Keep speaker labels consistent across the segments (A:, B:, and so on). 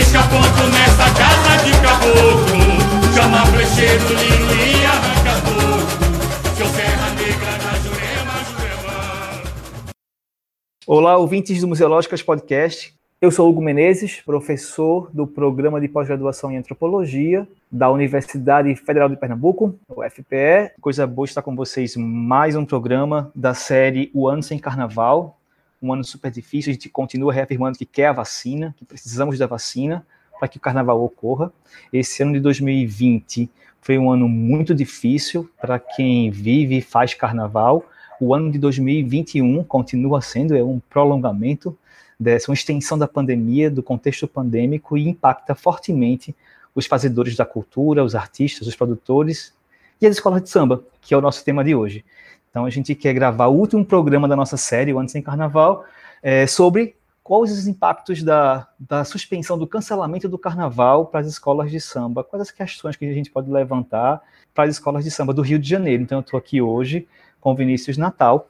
A: Risca ponto nessa casa de caboclo. Chama flecheiro, lino e arranca
B: Olá, ouvintes do Museológicas Podcast. Eu sou Hugo Menezes, professor do Programa de Pós-Graduação em Antropologia da Universidade Federal de Pernambuco, UFPE. Coisa boa estar com vocês mais um programa da série O Ano Sem Carnaval, um ano super difícil, a gente continua reafirmando que quer a vacina, que precisamos da vacina para que o carnaval ocorra. Esse ano de 2020 foi um ano muito difícil para quem vive e faz carnaval. O ano de 2021 continua sendo é um prolongamento dessa uma extensão da pandemia, do contexto pandêmico e impacta fortemente os fazedores da cultura, os artistas, os produtores e as escolas de samba, que é o nosso tema de hoje. Então a gente quer gravar o último programa da nossa série, o Antes em Carnaval, é, sobre quais os impactos da, da suspensão, do cancelamento do carnaval para as escolas de samba, quais as questões que a gente pode levantar para as escolas de samba do Rio de Janeiro. Então eu estou aqui hoje com Vinícius Natal,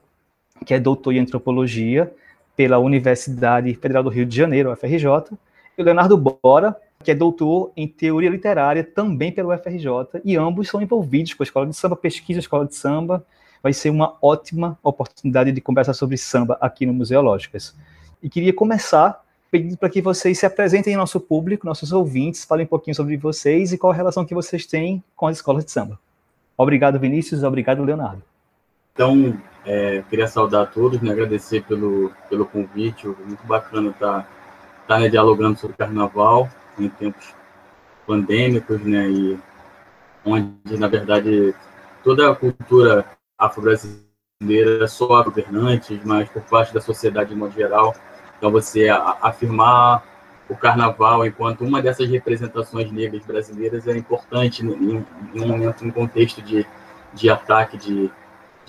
B: que é doutor em antropologia pela Universidade Federal do Rio de Janeiro, UFRJ, e Leonardo Bora, que é doutor em teoria literária também pelo UFRJ, e ambos são envolvidos com a escola de samba, pesquisa a escola de samba. Vai ser uma ótima oportunidade de conversar sobre samba aqui no Museológicas. E queria começar pedindo para que vocês se apresentem ao nosso público, nossos ouvintes, falem um pouquinho sobre vocês e qual a relação que vocês têm com as escolas de samba. Obrigado, Vinícius, obrigado, Leonardo.
C: Então, é, queria saudar a todos, né, agradecer pelo, pelo convite, muito bacana estar tá, tá, né, dialogando sobre carnaval em tempos pandêmicos, né, e onde, na verdade, toda a cultura afro-brasileira é só governantes, mas por parte da sociedade de modo geral. Então, você afirmar o carnaval enquanto uma dessas representações negras brasileiras é importante em, em um momento, em um contexto de, de ataque, de,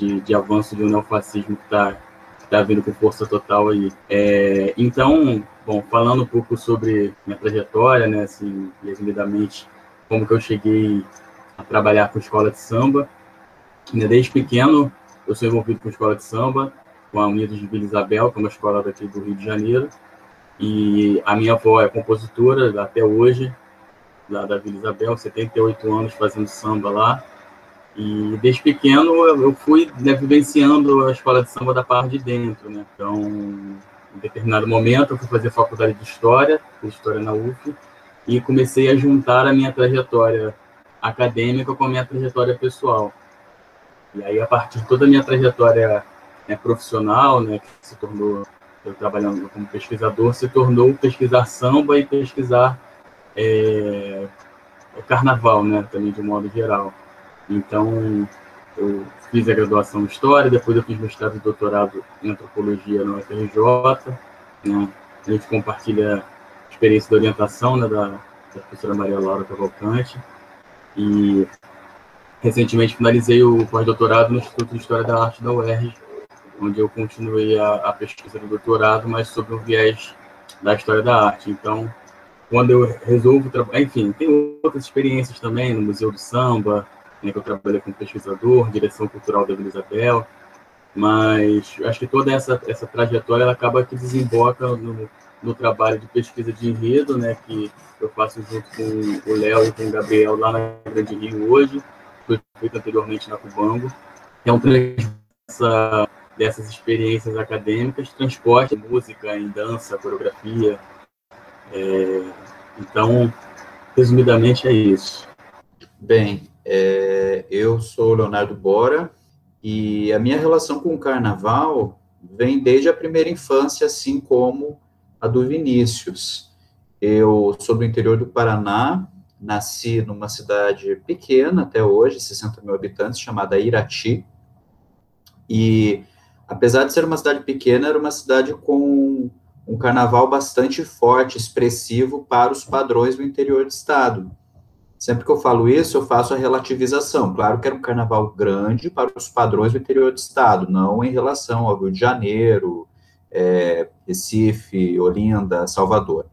C: de, de avanço do neofascismo que está tá vindo com força total aí. É, então, bom, falando um pouco sobre minha trajetória, né, assim, resumidamente, como que eu cheguei a trabalhar com escola de samba. Desde pequeno, eu sou envolvido com escola de samba, com a Unidos de Vila Isabel, que é uma escola daqui do Rio de Janeiro. E a minha avó é compositora até hoje, lá da Vila Isabel, 78 anos fazendo samba lá. E desde pequeno eu fui né, vivenciando a escola de samba da parte de dentro, né? Então, em determinado momento eu fui fazer faculdade de História, História na UF, e comecei a juntar a minha trajetória acadêmica com a minha trajetória pessoal. E aí, a partir de toda a minha trajetória né, profissional, né, que se tornou, eu trabalhando como pesquisador, se tornou pesquisar samba e pesquisar é, carnaval, né, também de modo geral. Então, eu fiz a graduação em História, depois eu fiz mestrado e doutorado em Antropologia no UFRJ. Né? A gente compartilha a experiência de orientação né, da, da professora Maria Laura Cavalcante. E recentemente finalizei o pós-doutorado no Instituto de História da Arte da UERJ, onde eu continuei a, a pesquisa do doutorado, mas sobre o viés da história da arte. Então, quando eu resolvo trabalhar, enfim, tem outras experiências também no Museu do Samba, né, que eu trabalhei como pesquisador, direção cultural da Vila Isabel, mas acho que toda essa, essa trajetória ela acaba que desemboca no, no trabalho de pesquisa de enredo, né, que eu faço junto com o Léo e com o Gabriel lá na Grande Rio hoje, foi feito anteriormente na Cubango, é um dessa, dessas experiências acadêmicas, transporte, música, em dança, coreografia, é, então, resumidamente é isso.
D: Bem, é, eu sou Leonardo Bora e a minha relação com o carnaval vem desde a primeira infância, assim como a do Vinícius. Eu sou do interior do Paraná, nasci numa cidade pequena até hoje, 60 mil habitantes, chamada Irati. E, apesar de ser uma cidade pequena, era uma cidade com um carnaval bastante forte, expressivo para os padrões do interior do estado. Sempre que eu falo isso, eu faço a relativização. Claro que era um carnaval grande para os padrões do interior do estado, não em relação ao Rio de Janeiro, é, Recife, Olinda, Salvador.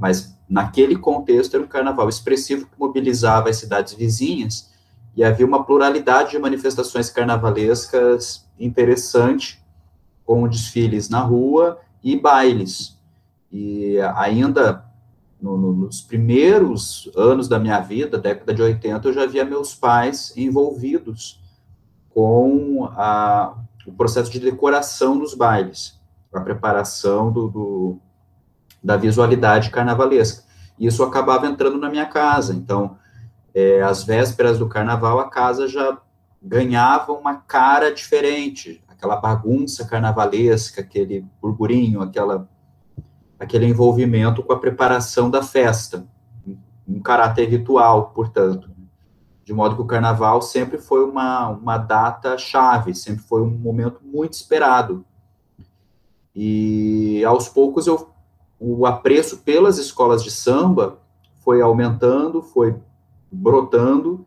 D: Mas naquele contexto era um carnaval expressivo que mobilizava as cidades vizinhas e havia uma pluralidade de manifestações carnavalescas interessante, com desfiles na rua e bailes. E ainda no, no, nos primeiros anos da minha vida, década de 80, eu já via meus pais envolvidos com a, o processo de decoração dos bailes, a preparação do, do, da visualidade carnavalesca. E isso acabava entrando na minha casa. Então, é, às vésperas do carnaval, a casa já ganhava uma cara diferente, aquela bagunça carnavalesca, aquele burburinho, aquela aquele envolvimento com a preparação da festa, um caráter ritual, portanto. De modo que o carnaval sempre foi uma, uma data chave, sempre foi um momento muito esperado. E aos poucos eu, o apreço pelas escolas de samba foi aumentando, foi brotando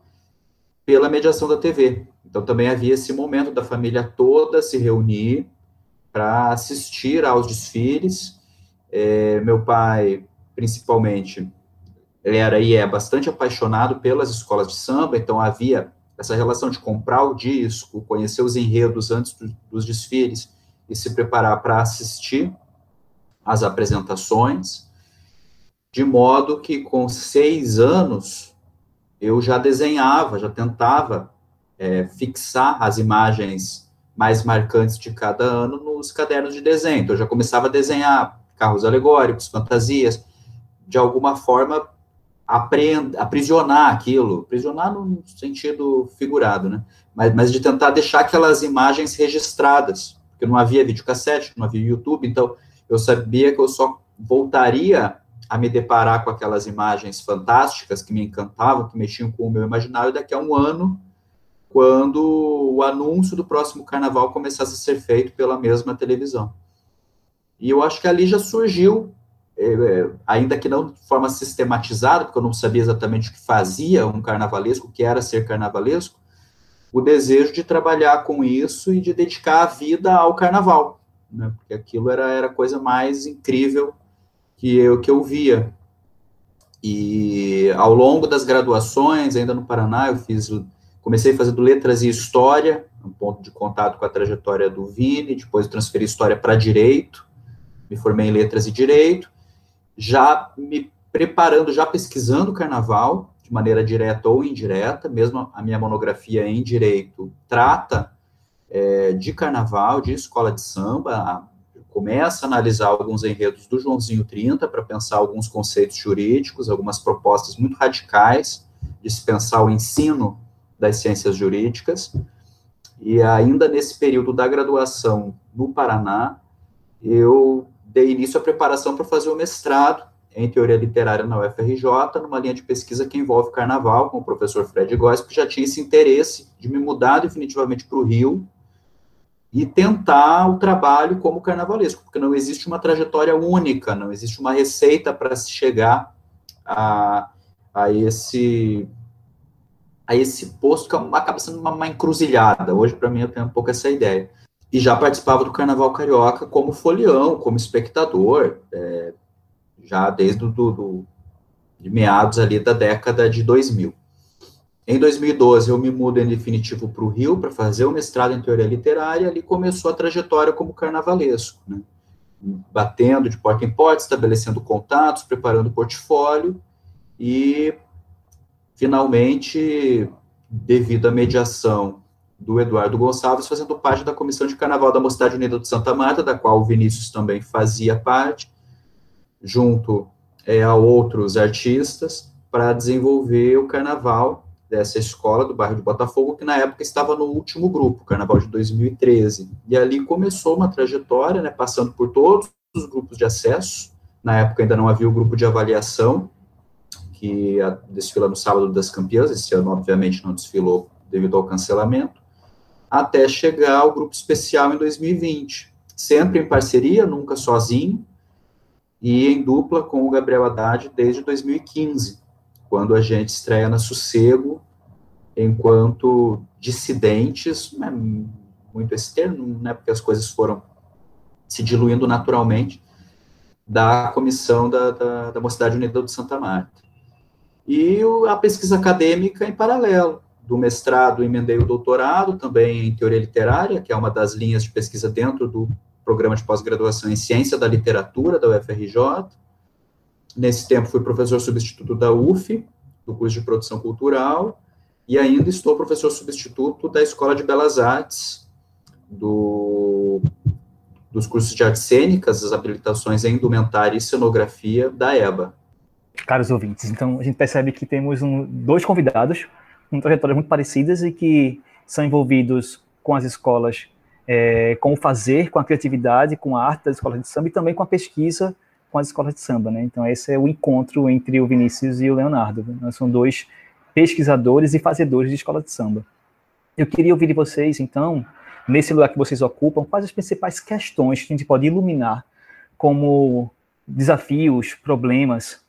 D: pela mediação da TV. Então também havia esse momento da família toda se reunir para assistir aos desfiles é, meu pai, principalmente, ele era e é bastante apaixonado pelas escolas de samba, então havia essa relação de comprar o disco, conhecer os enredos antes do, dos desfiles e se preparar para assistir às apresentações, de modo que com seis anos eu já desenhava, já tentava é, fixar as imagens mais marcantes de cada ano nos cadernos de desenho. Então, eu já começava a desenhar carros alegóricos, fantasias, de alguma forma aprend, aprisionar aquilo, aprisionar no sentido figurado, né? Mas, mas de tentar deixar aquelas imagens registradas, porque não havia videocassete, não havia YouTube, então eu sabia que eu só voltaria a me deparar com aquelas imagens fantásticas que me encantavam, que mexiam com o meu imaginário daqui a um ano, quando o anúncio do próximo carnaval começasse a ser feito pela mesma televisão. E eu acho que ali já surgiu, é, é, ainda que não de forma sistematizada, porque eu não sabia exatamente o que fazia um carnavalesco, o que era ser carnavalesco, o desejo de trabalhar com isso e de dedicar a vida ao carnaval, né? Porque aquilo era, era a coisa mais incrível que eu, que eu via. E ao longo das graduações, ainda no Paraná, eu fiz, comecei fazendo letras e história, um ponto de contato com a trajetória do Vini, depois transferi história para direito, me formei em letras e direito, já me preparando, já pesquisando o carnaval, de maneira direta ou indireta, mesmo a minha monografia em direito trata é, de carnaval, de escola de samba, começa a analisar alguns enredos do Joãozinho 30 para pensar alguns conceitos jurídicos, algumas propostas muito radicais de se pensar o ensino das ciências jurídicas. E ainda nesse período da graduação no Paraná, eu dei início à preparação para fazer o mestrado em teoria literária na UFRJ, numa linha de pesquisa que envolve carnaval, com o professor Fred Góes, que já tinha esse interesse de me mudar definitivamente para o Rio e tentar o trabalho como carnavalesco, porque não existe uma trajetória única, não existe uma receita para se chegar a, a esse a esse posto que é acaba sendo uma, uma encruzilhada. Hoje, para mim, eu tenho um pouco essa ideia e já participava do Carnaval Carioca como folião, como espectador, é, já desde do, do, de meados ali da década de 2000. Em 2012, eu me mudo em definitivo para o Rio para fazer o mestrado em teoria literária, e ali começou a trajetória como carnavalesco, né? batendo de porta em porta, estabelecendo contatos, preparando portfólio, e finalmente, devido à mediação do Eduardo Gonçalves, fazendo parte da comissão de carnaval da Mocidade Unida de Santa Marta, da qual o Vinícius também fazia parte, junto é, a outros artistas, para desenvolver o carnaval dessa escola do bairro de Botafogo, que na época estava no último grupo, Carnaval de 2013. E ali começou uma trajetória, né, passando por todos os grupos de acesso. Na época ainda não havia o grupo de avaliação, que desfila no sábado das campeãs, esse ano, obviamente, não desfilou devido ao cancelamento, até chegar ao grupo especial em 2020. Sempre em parceria, nunca sozinho, e em dupla com o Gabriel Haddad desde 2015 quando a gente estreia na Sossego, enquanto dissidentes, né, muito esse termo, né, porque as coisas foram se diluindo naturalmente, da comissão da, da, da Mocidade Unida de Santa Marta. E a pesquisa acadêmica em paralelo, do mestrado emendei o doutorado, também em teoria literária, que é uma das linhas de pesquisa dentro do programa de pós-graduação em ciência da literatura da UFRJ, Nesse tempo, fui professor substituto da UF, do curso de produção cultural, e ainda estou professor substituto da Escola de Belas Artes, do, dos cursos de artes cênicas, as habilitações em indumentária e cenografia da EBA.
B: Caros ouvintes, então a gente percebe que temos um, dois convidados com trajetórias muito parecidas e que são envolvidos com as escolas, é, com o fazer, com a criatividade, com a arte das escolas de samba e também com a pesquisa com as escolas de samba, né? Então esse é o encontro entre o Vinícius e o Leonardo. Nós são dois pesquisadores e fazedores de escola de samba. Eu queria ouvir de vocês, então, nesse lugar que vocês ocupam, quais as principais questões que a gente pode iluminar como desafios, problemas,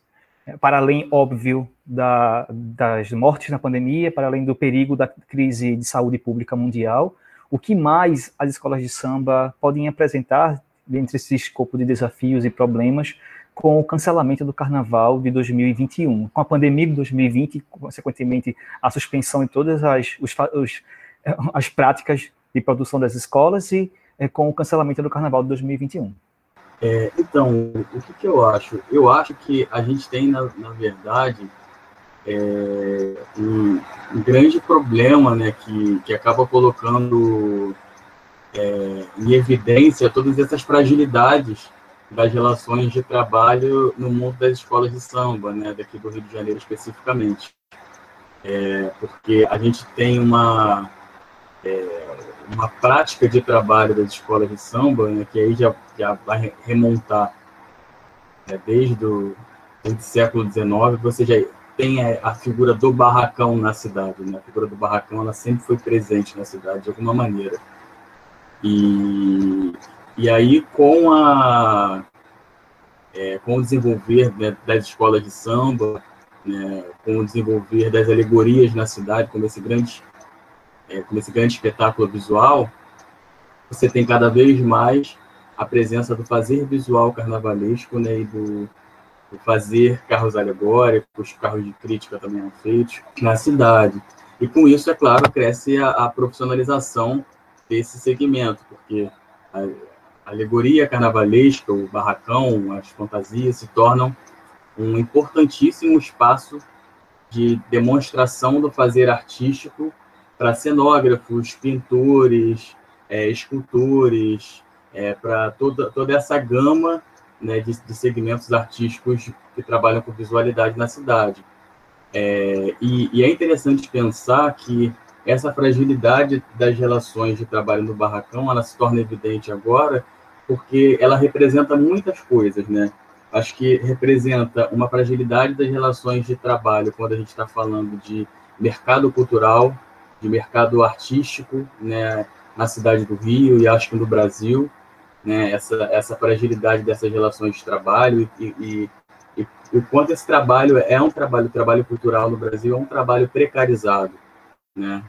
B: para além, óbvio, da, das mortes na pandemia, para além do perigo da crise de saúde pública mundial, o que mais as escolas de samba podem apresentar dentre esse escopo de desafios e problemas com o cancelamento do carnaval de 2021. Com a pandemia de 2020, consequentemente, a suspensão de todas as, os, os, as práticas de produção das escolas e é, com o cancelamento do carnaval de 2021.
C: É, então, o que, que, eu acho? Eu acho que a gente tem, na, na verdade, é, um, um, grande problema né, que, que acaba colocando é, em evidência todas essas fragilidades das relações de trabalho no mundo das escolas de samba, né, daqui do Rio de Janeiro especificamente. É, porque a gente tem uma, é, uma prática de trabalho das escolas de samba, né, que aí já, já vai remontar né, desde, o, desde o século XIX, você já tem a, a, figura do barracão na cidade, né, a figura do barracão ela sempre foi presente na cidade de alguma maneira. E, e aí, com, a, é, com o desenvolver né, das escolas de samba, né, com o desenvolver das alegorias na cidade, como esse grande, é, como esse grande espetáculo visual, você tem cada vez mais a presença do fazer visual carnavalesco né, e do, do fazer carros alegóricos, carros de crítica também feitos na cidade. E com isso, é claro, cresce a, a profissionalização desse segmento, porque a alegoria carnavalesca, o barracão, as fantasias se tornam um importantíssimo espaço de demonstração do fazer artístico para cenógrafos, pintores, é, escultores, é, para toda, toda essa gama né, de, de, segmentos artísticos que trabalham com visualidade na cidade. É, e, e, é interessante pensar que essa fragilidade das relações de trabalho no barracão, ela se torna evidente agora, porque ela representa muitas coisas, né? Acho que representa uma fragilidade das relações de trabalho quando a gente está falando de mercado cultural, de mercado artístico, né, na cidade do Rio e acho que no Brasil, né, essa, essa fragilidade dessas relações de trabalho e, e, e, e o quanto esse trabalho é um trabalho, trabalho cultural no Brasil é um trabalho precarizado, né?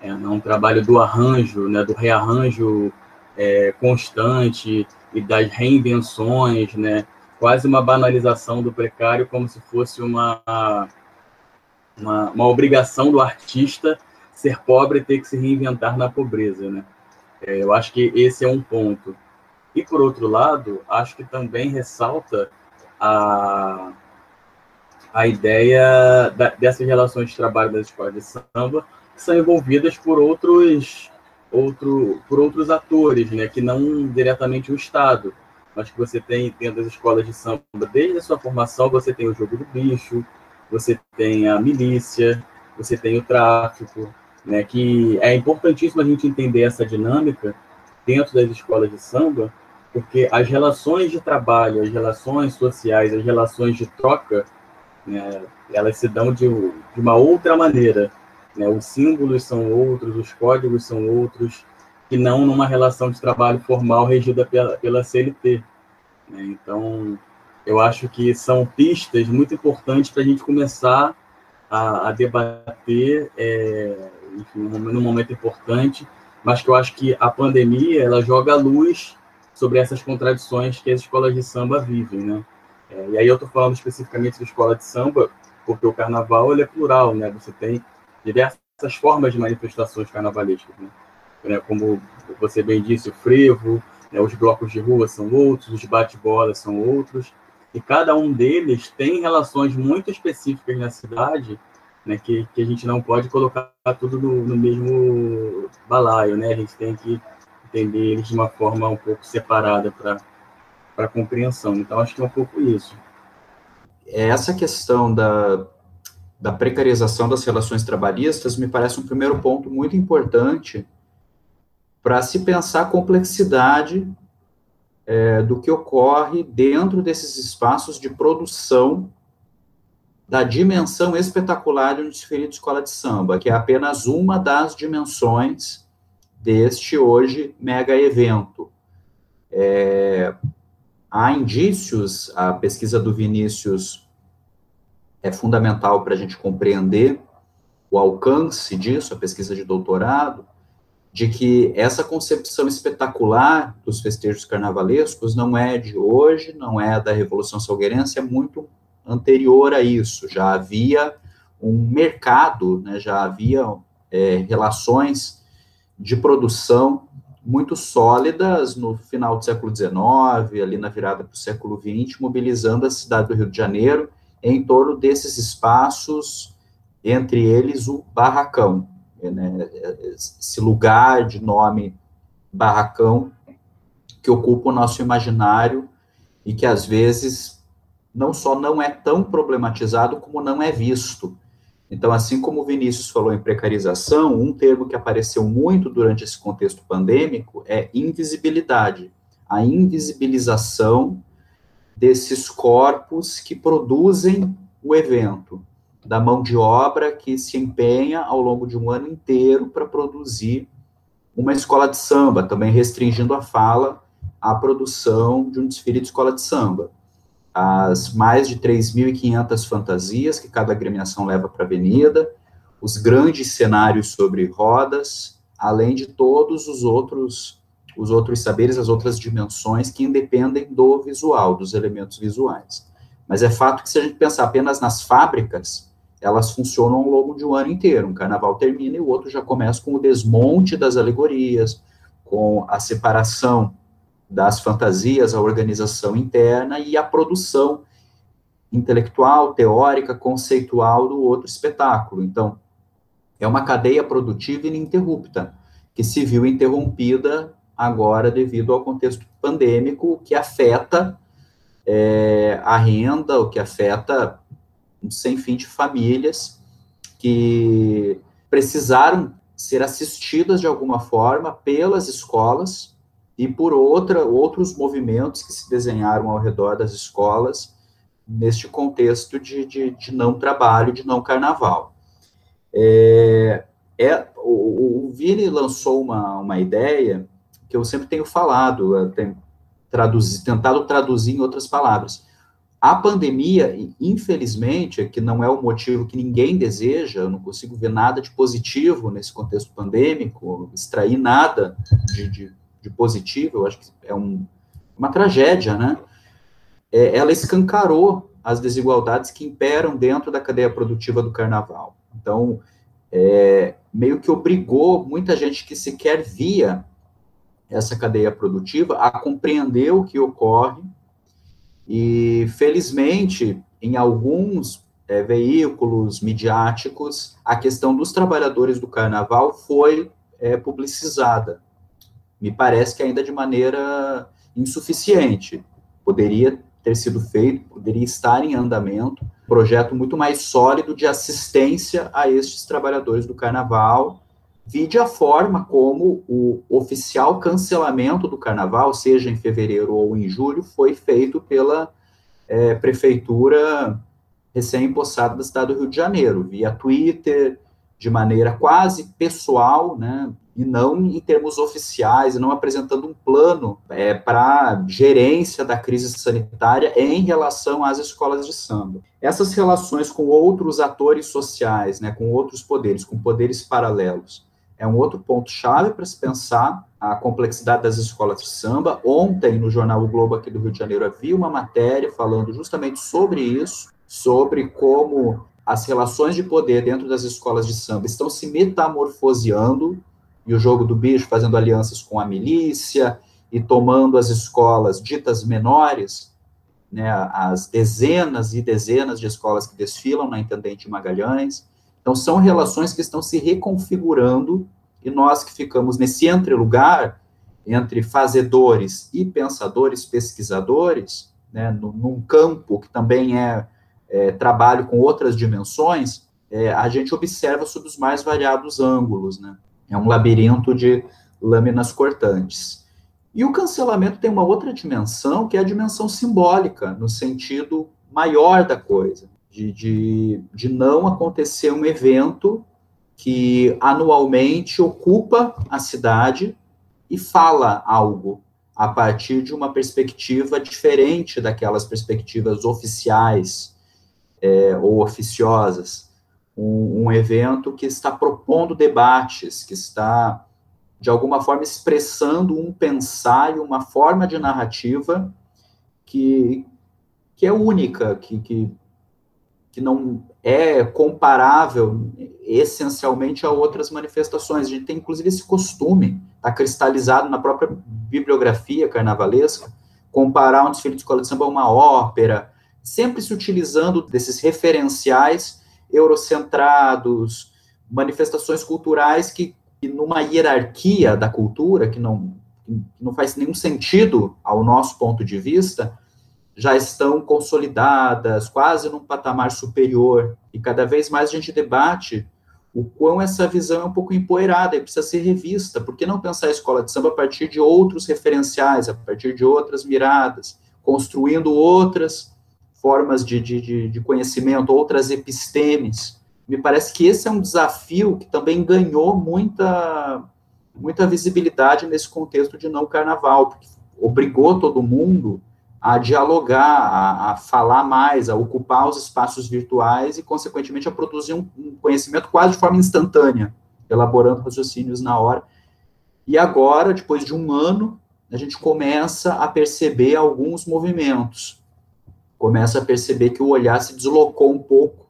C: É um trabalho do arranjo, né, do rearranjo é, constante e das reinvenções, né? Quase uma banalização do precário, como se fosse uma, uma, uma obrigação do artista ser pobre e ter que se reinventar na pobreza, né? É, eu acho que esse é um ponto. E, por outro lado, acho que também ressalta a, a ideia da, dessas relações de trabalho das escolas de samba são envolvidas por outros, outro, por outros atores, né, que não diretamente o Estado. Mas que você tem dentro das escolas de samba, desde a sua formação, você tem o jogo do bicho, você tem a milícia, você tem o tráfico, né, que é importantíssimo a gente entender essa dinâmica dentro das escolas de samba, porque as relações de trabalho, as relações sociais, as relações de troca, né, elas se dão de, de uma outra maneira. Né? Os símbolos são outros, os códigos são outros, que não numa relação de trabalho formal regida pela, pela CLT. Né? Então, eu acho que são pistas muito importantes para a gente começar a, a debater, é, enfim, num momento importante, mas que eu acho que a pandemia ela joga luz sobre essas contradições que as escolas de samba vivem, né? É, e aí eu estou falando especificamente da escola de samba, porque o carnaval ele é plural, né? Você tem diversas formas de manifestações carnavalescas, né? É, como você bem disse, o frevo, né? os blocos de rua são outros, os bate-bolas são outros, e cada um deles tem relações muito específicas na cidade, né? Que, que a gente não pode colocar tudo no, no mesmo balaio, né? A gente tem que entender eles de uma forma um pouco separada para compreensão. Então, acho que é um pouco isso.
D: É essa questão da, da precarização das relações trabalhistas me parece um primeiro ponto muito importante para se pensar a complexidade é, do que ocorre dentro desses espaços de produção da dimensão espetacular de um desfile de escola de samba, que é apenas uma das dimensões deste hoje mega evento. É, há indícios, a pesquisa do Vinícius é fundamental para a gente compreender o alcance disso, a pesquisa de doutorado, de que essa concepção espetacular dos festejos carnavalescos não é de hoje, não é da Revolução Salgueirense, é muito anterior a isso. Já havia um mercado, né, já havia é, relações de produção muito sólidas no final do século XIX, ali na virada para o século XX, mobilizando a cidade do Rio de Janeiro em torno desses espaços, entre eles o Barracão, né, esse lugar de nome Barracão que ocupa o nosso imaginário e que às vezes não só não é tão problematizado como não é visto. Então, assim como o Vinícius falou em precarização, um termo que apareceu muito durante esse contexto pandêmico é invisibilidade. A invisibilização desses corpos que produzem o evento, da mão de obra que se empenha ao longo de um ano inteiro para produzir uma escola de samba, também restringindo a fala à produção de um desfile de escola de samba as mais de 3.500 fantasias que cada agremiação leva para a avenida, os grandes cenários sobre rodas, além de todos os outros os outros saberes, as outras dimensões que independem do visual, dos elementos visuais. Mas é fato que se a gente pensar apenas nas fábricas, elas funcionam ao longo de um ano inteiro. Um carnaval termina e o outro já começa com o desmonte das alegorias, com a separação das fantasias, a organização interna e a produção intelectual, teórica, conceitual do outro espetáculo. Então, é uma cadeia produtiva ininterrupta, que se viu interrompida agora devido ao contexto pandêmico, que afeta é, a renda, o que afeta um sem fim de famílias que precisaram ser assistidas de alguma forma pelas escolas e por outra, outros movimentos que se desenharam ao redor das escolas neste contexto de, de, de não trabalho, de não carnaval. É, é, o, o Vini lançou uma, uma ideia que eu sempre tenho falado, tenho traduzir, tentado traduzir em outras palavras. A pandemia, infelizmente, que não é o motivo que ninguém deseja, eu não consigo ver nada de positivo nesse contexto pandêmico, extrair nada de, de de positivo, eu acho que é um, uma tragédia, né? É, ela escancarou as desigualdades que imperam dentro da cadeia produtiva do carnaval. Então, é, meio que obrigou muita gente que sequer via essa cadeia produtiva a compreender o que ocorre e, felizmente, em alguns é, veículos midiáticos, a questão dos trabalhadores do carnaval foi é, publicizada me parece que ainda de maneira insuficiente. Poderia ter sido feito, poderia estar em andamento. Projeto muito mais sólido de assistência a estes trabalhadores do carnaval, vide a forma como o oficial cancelamento do carnaval, seja em fevereiro ou em julho, foi feito pela é, prefeitura recém-impossada do estado do Rio de Janeiro, via Twitter, de maneira quase pessoal, né, e não em termos oficiais, e não apresentando um plano é, para gerência da crise sanitária em relação às escolas de samba. Essas relações com outros atores sociais, né, com outros poderes, com poderes paralelos, é um outro ponto-chave para se pensar a complexidade das escolas de samba. Ontem, no jornal O Globo aqui do Rio de Janeiro, havia uma matéria falando justamente sobre isso, sobre como as relações de poder dentro das escolas de samba estão se metamorfoseando, e o jogo do bicho fazendo alianças com a milícia e tomando as escolas ditas menores, né, as dezenas e dezenas de escolas que desfilam na Intendente Magalhães, então, são relações que estão se reconfigurando e nós que ficamos nesse entre-lugar, entre fazedores e pensadores, pesquisadores, né, num campo que também é, é trabalho com outras dimensões, é, a gente observa sob os mais variados ângulos. Né? É um labirinto de lâminas cortantes. E o cancelamento tem uma outra dimensão, que é a dimensão simbólica, no sentido maior da coisa de, de, de não acontecer um evento que anualmente ocupa a cidade e fala algo a partir de uma perspectiva diferente daquelas perspectivas oficiais é, ou oficiosas. Um, um, evento que está propondo debates, que está, de alguma forma, expressando um pensar e uma forma de narrativa que, que é única, que, que que não é comparável essencialmente a outras manifestações. A gente tem, inclusive, esse costume, está cristalizado na própria bibliografia carnavalesca, comparar um desfile de escola de samba a uma ópera, sempre se utilizando desses referenciais eurocentrados, manifestações culturais que, que numa hierarquia da cultura, que não, que não faz nenhum sentido ao nosso ponto de vista, já estão consolidadas, quase num patamar superior, e cada vez mais a gente debate o quão essa visão é um pouco empoeirada e precisa ser revista. Por que não pensar a escola de samba a partir de outros referenciais, a partir de outras miradas, construindo outras formas de, de, de conhecimento, outras epistemes? Me parece que esse é um desafio que também ganhou muita, muita visibilidade nesse contexto de não carnaval, porque obrigou todo mundo a dialogar, a, a, falar mais, a ocupar os espaços virtuais e, consequentemente, a produzir um, um, conhecimento quase de forma instantânea, elaborando raciocínios na hora. E agora, depois de um ano, a gente começa a perceber alguns movimentos, começa a perceber que o olhar se deslocou um pouco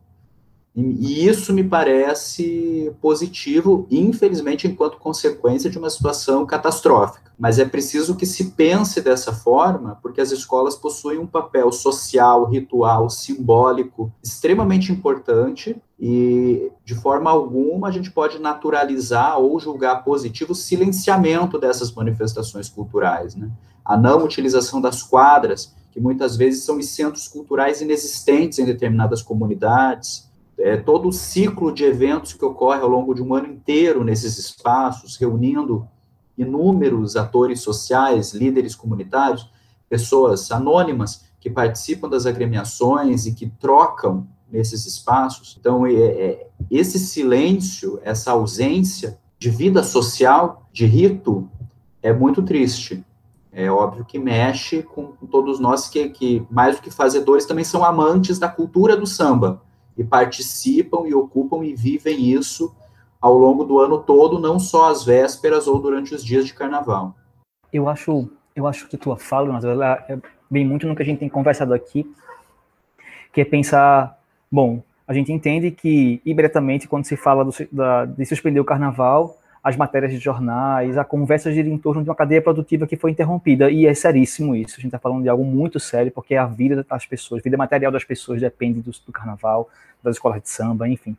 D: e isso me parece positivo, infelizmente, enquanto consequência de uma situação catastrófica. Mas é preciso que se pense dessa forma, porque as escolas possuem um papel social, ritual, simbólico extremamente importante e, de forma alguma, a gente pode naturalizar ou julgar positivo o silenciamento dessas manifestações culturais. Né? A não utilização das quadras, que muitas vezes são centros culturais inexistentes em determinadas comunidades é, todo o ciclo de eventos que ocorre ao longo de um ano inteiro nesses espaços, reunindo inúmeros atores sociais, líderes comunitários, pessoas anônimas que participam das agremiações e que trocam nesses espaços. Então, é, é, esse silêncio, essa ausência de vida social, de rito, é muito triste. É óbvio que mexe com, todos nós que, que, mais do que fazedores, também são amantes da cultura do samba e participam e ocupam e vivem isso ao longo do ano todo, não só às vésperas ou durante os dias de carnaval.
B: Eu acho, eu acho que tua fala, mas ela é bem muito no que a gente tem conversado aqui, que é pensar, bom, a gente entende que imediatamente quando se fala do, da, de suspender o carnaval, as matérias de jornais, a conversa gira em torno de uma cadeia produtiva que foi interrompida, e é seríssimo isso. A gente está falando de algo muito sério, porque a vida das pessoas, a vida material das pessoas depende do, do carnaval, das escolas de samba, enfim.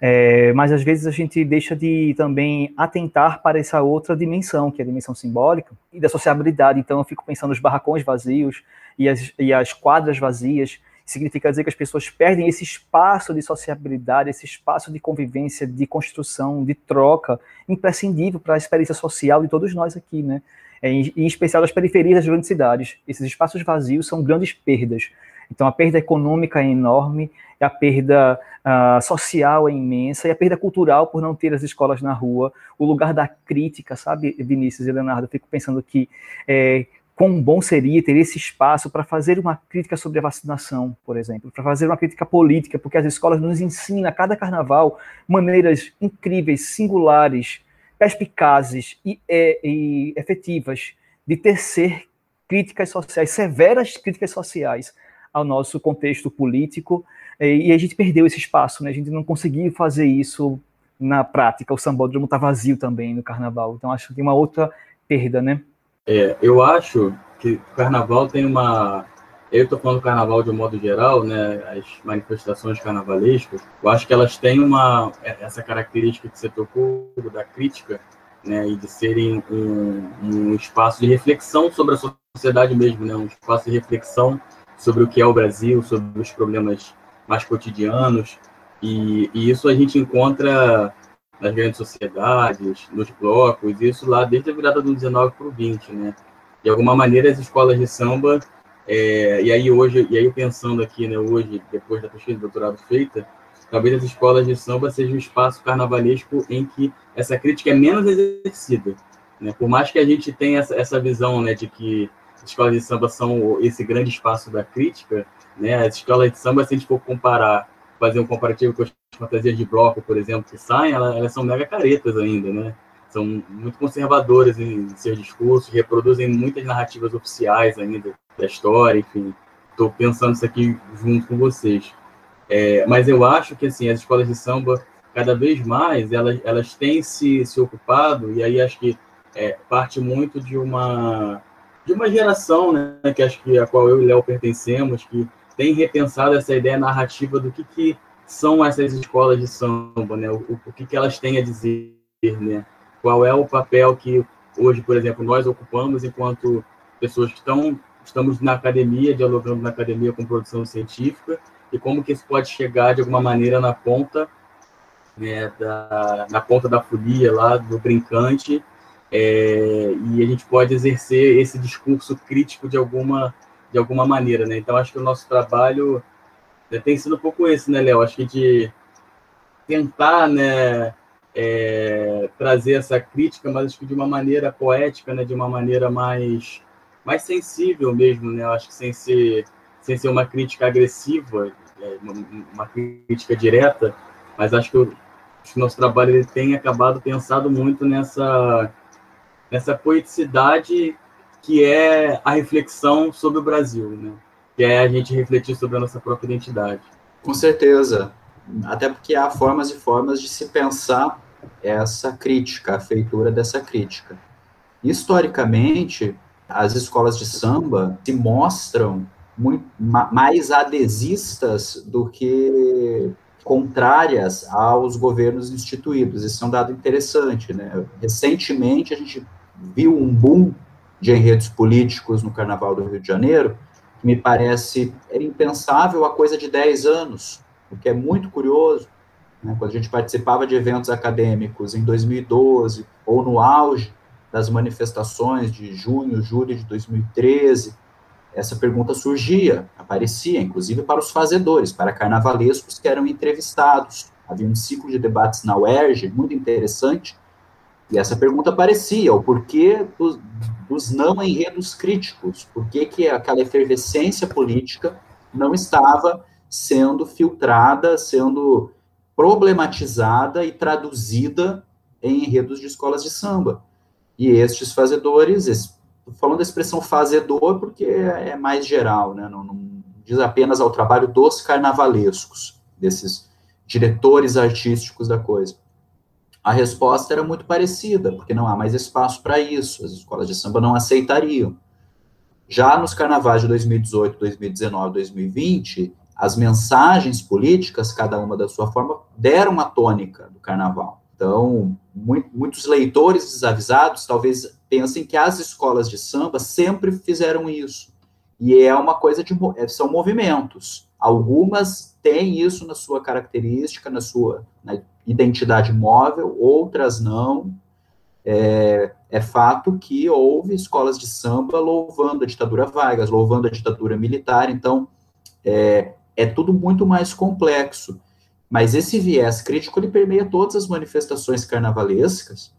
B: É, mas às vezes a gente deixa de também atentar para essa outra dimensão, que é a dimensão simbólica e da sociabilidade. Então eu fico pensando nos barracões vazios e as, e as quadras vazias, significa dizer que as pessoas perdem esse espaço de sociabilidade, esse espaço de convivência, de construção, de troca, imprescindível para a experiência social de todos nós aqui, né? É, em, em especial das periferias das grandes cidades. Esses espaços vazios são grandes perdas. Então, a perda econômica é enorme, a perda uh, social é imensa, e a perda cultural por não ter as escolas na rua, o lugar da crítica, sabe, Vinícius e Leonardo? Eu fico pensando que é, quão bom seria ter esse espaço para fazer uma crítica sobre a vacinação, por exemplo, para fazer uma crítica política, porque as escolas nos ensinam a cada carnaval maneiras incríveis, singulares, perspicazes e, e, e efetivas de tecer críticas sociais, severas críticas sociais ao nosso contexto político, e, a gente perdeu esse espaço, né? A gente não conseguiu fazer isso na prática. O sambódromo está vazio também no carnaval. Então acho que tem uma outra perda, né?
C: É, eu acho que o carnaval tem uma. Eu estou falando do carnaval de um modo geral, né? As manifestações carnavalescas, eu acho que elas têm uma essa característica que você tocou da crítica, né? E de serem um, um espaço de reflexão sobre a sociedade mesmo, né? Um espaço de reflexão sobre o que é o Brasil, sobre os problemas mais cotidianos, e, e isso a gente encontra nas grandes sociedades, nos blocos, isso lá desde a virada do 19 para o 20, né? De alguma maneira, as escolas de samba, é, e aí hoje, e aí pensando aqui, né, hoje, depois da pesquisa de doutorado feita, talvez as escolas de samba sejam um espaço carnavalesco em que essa crítica é menos exercida, né? Por mais que a gente tenha essa, essa visão, né, de que escolas de samba são esse grande espaço da crítica, né? As escolas de samba, se a gente for comparar, fazer um comparativo com as fantasias de bloco, por exemplo, que saem, elas, elas são mega caretas ainda, né? São muito conservadoras em seus discursos, reproduzem muitas narrativas oficiais ainda da história, enfim. Estou pensando isso aqui junto com vocês. É, mas eu acho que assim as escolas de samba cada vez mais elas, elas têm se, se ocupado e aí acho que é, parte muito de uma de uma geração, né, que acho que a qual eu e Léo pertencemos, que tem repensado essa ideia narrativa do que, que são essas escolas de samba, né, o, o que, que elas têm a dizer, né, qual é o papel que hoje, por exemplo, nós ocupamos enquanto pessoas que estão estamos na academia, dialogando na academia com produção científica, e como que isso pode chegar de alguma maneira na ponta, né, da, na ponta da folia lá, do brincante, é, e a gente pode exercer esse discurso crítico de alguma, de alguma maneira, né? Então, acho que o nosso trabalho né, tem sido um pouco esse, né, Léo? Acho que de tentar, né, é, trazer essa crítica, mas acho que de uma maneira poética, né, de uma maneira mais, mais sensível mesmo, né? Acho que sem ser, sem ser uma crítica agressiva, é, uma, crítica direta, mas acho que, o, acho que o nosso trabalho ele tem acabado pensado muito nessa nessa poeticidade que é a reflexão sobre o Brasil, né? Que é a gente refletir sobre a nossa própria identidade.
D: Com certeza. Até porque há formas e formas de se pensar essa crítica, a feitura dessa crítica. Historicamente, as escolas de samba se mostram muito mais adesistas do que contrárias aos governos instituídos. Isso é um dado interessante, né? Recentemente a gente viu um boom de enredos políticos no Carnaval do Rio de Janeiro, que me parece era impensável há coisa de 10 anos, o que é muito curioso. Né? Quando a gente participava de eventos acadêmicos em 2012, ou no auge das manifestações de junho, julho de 2013, essa pergunta surgia, aparecia, inclusive para os fazedores, para carnavalescos que eram entrevistados. Havia um ciclo de debates na UERJ muito interessante, e essa pergunta aparecia, o porquê dos, dos não enredos críticos, por que, que aquela efervescência política não estava sendo filtrada, sendo problematizada e traduzida em enredos de escolas de samba. E estes fazedores, estou falando da expressão fazedor porque é mais geral, né? não, não diz apenas ao trabalho dos carnavalescos, desses diretores artísticos da coisa a resposta era muito parecida, porque não há mais espaço para isso, as escolas de samba não aceitariam. Já nos carnavais de 2018, 2019, 2020, as mensagens políticas, cada uma da sua forma, deram uma tônica do carnaval. Então, muito, muitos leitores desavisados talvez pensem que as escolas de samba sempre fizeram isso, E é uma coisa de é, são movimentos. Algumas têm isso na sua característica, na sua na identidade móvel, outras não. É, é, fato que houve escolas de samba louvando a ditadura Vargas, louvando a ditadura militar, então é, é tudo muito mais complexo. Mas esse viés crítico ele permeia todas as manifestações carnavalescas,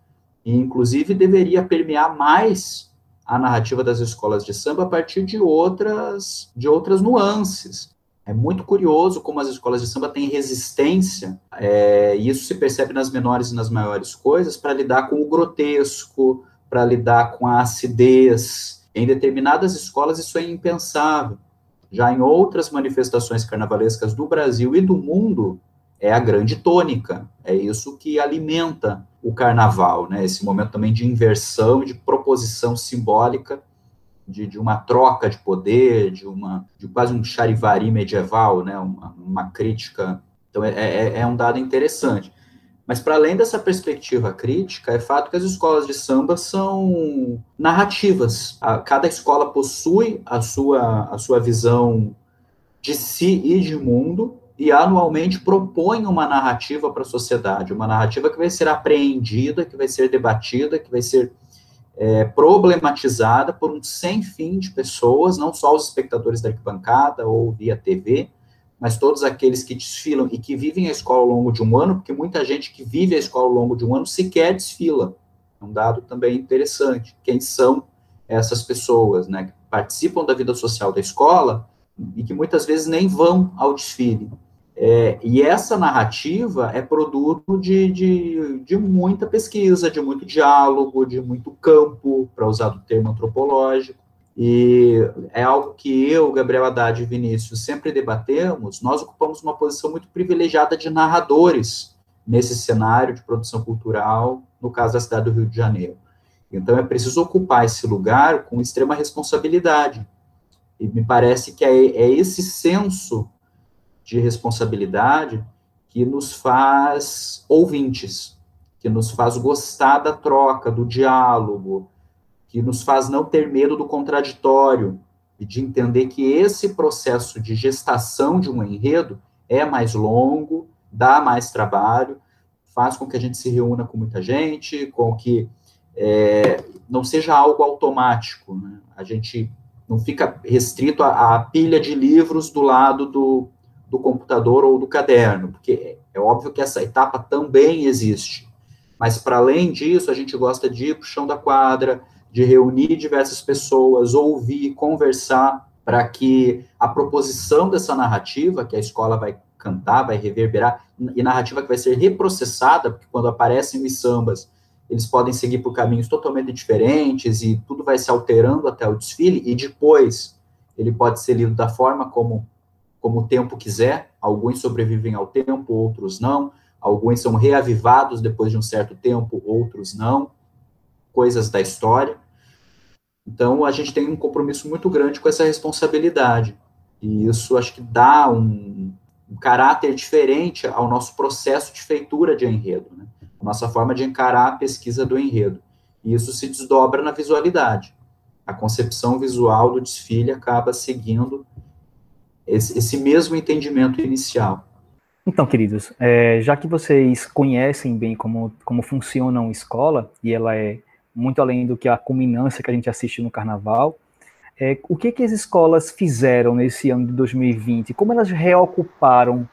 D: e inclusive deveria permear mais a narrativa das escolas de samba a partir de outras, de outras nuances. É muito curioso como as escolas de samba têm resistência, é, e isso se percebe nas menores e nas maiores coisas, para lidar com o grotesco, para lidar com a acidez. Em determinadas escolas isso é impensável. Já em outras manifestações carnavalescas do Brasil e do mundo, é a grande tônica. É isso que alimenta o carnaval, né? Esse momento também de inversão, de proposição simbólica de, de uma troca de poder, de uma de quase um charivari medieval, né? uma, uma crítica. Então, é, é, é um dado interessante. Mas, para além dessa perspectiva crítica, é fato que as escolas de samba são narrativas. A, cada escola possui a sua, a sua visão de si e de mundo, e anualmente propõe uma narrativa para a sociedade, uma narrativa que vai ser apreendida, que vai ser debatida, que vai ser é, problematizada por um sem fim de pessoas, não só os espectadores da arquibancada ou via TV, mas todos aqueles que desfilam e que vivem a escola ao longo de um ano, porque muita gente que vive a escola ao longo de um ano sequer desfila. É um dado também interessante. Quem são essas pessoas, né, que participam da vida social da escola e que muitas vezes nem vão ao desfile. É, e essa narrativa é produto de, de, de, muita pesquisa, de muito diálogo, de muito campo, para usar o termo antropológico. E é algo que eu, Gabriel Haddad e Vinícius sempre debatemos. Nós ocupamos uma posição muito privilegiada de narradores nesse cenário de produção cultural, no caso da cidade do Rio de Janeiro. Então é preciso ocupar esse lugar com extrema responsabilidade. E me parece que é, é esse senso de responsabilidade que nos faz ouvintes, que nos faz gostar da troca, do diálogo, que nos faz não ter medo do contraditório e de entender que esse processo de gestação de um enredo é mais longo, dá mais trabalho, faz com que a gente se reúna com muita gente, com que é, não seja algo automático, né? a gente não fica restrito à, à pilha de livros do lado do, do computador ou do caderno, porque é óbvio que essa etapa também existe. Mas, para além disso, a gente gosta de ir para o chão da quadra, de reunir diversas pessoas, ouvir, conversar, para que a proposição dessa narrativa, que a escola vai cantar, vai reverberar, e narrativa que vai ser reprocessada, porque quando aparecem os sambas, eles podem seguir por caminhos totalmente diferentes, e tudo vai se alterando até o desfile, e depois ele pode ser lido da forma como como o tempo quiser, alguns sobrevivem ao tempo, outros não, alguns são reavivados depois de um certo tempo, outros não, coisas da história. Então, a gente tem um compromisso muito grande com essa responsabilidade, e isso acho que dá um, um caráter diferente ao nosso processo de feitura de enredo, né? a nossa forma de encarar a pesquisa do enredo. E isso se desdobra na visualidade. A concepção visual do desfile acaba seguindo esse, esse mesmo entendimento inicial.
B: Então, queridos, é, já que vocês conhecem bem como, como funciona uma escola, e ela é muito além do que a culminância que a gente assiste no carnaval, é, o que, que as escolas fizeram nesse ano de 2020? Como elas reocuparam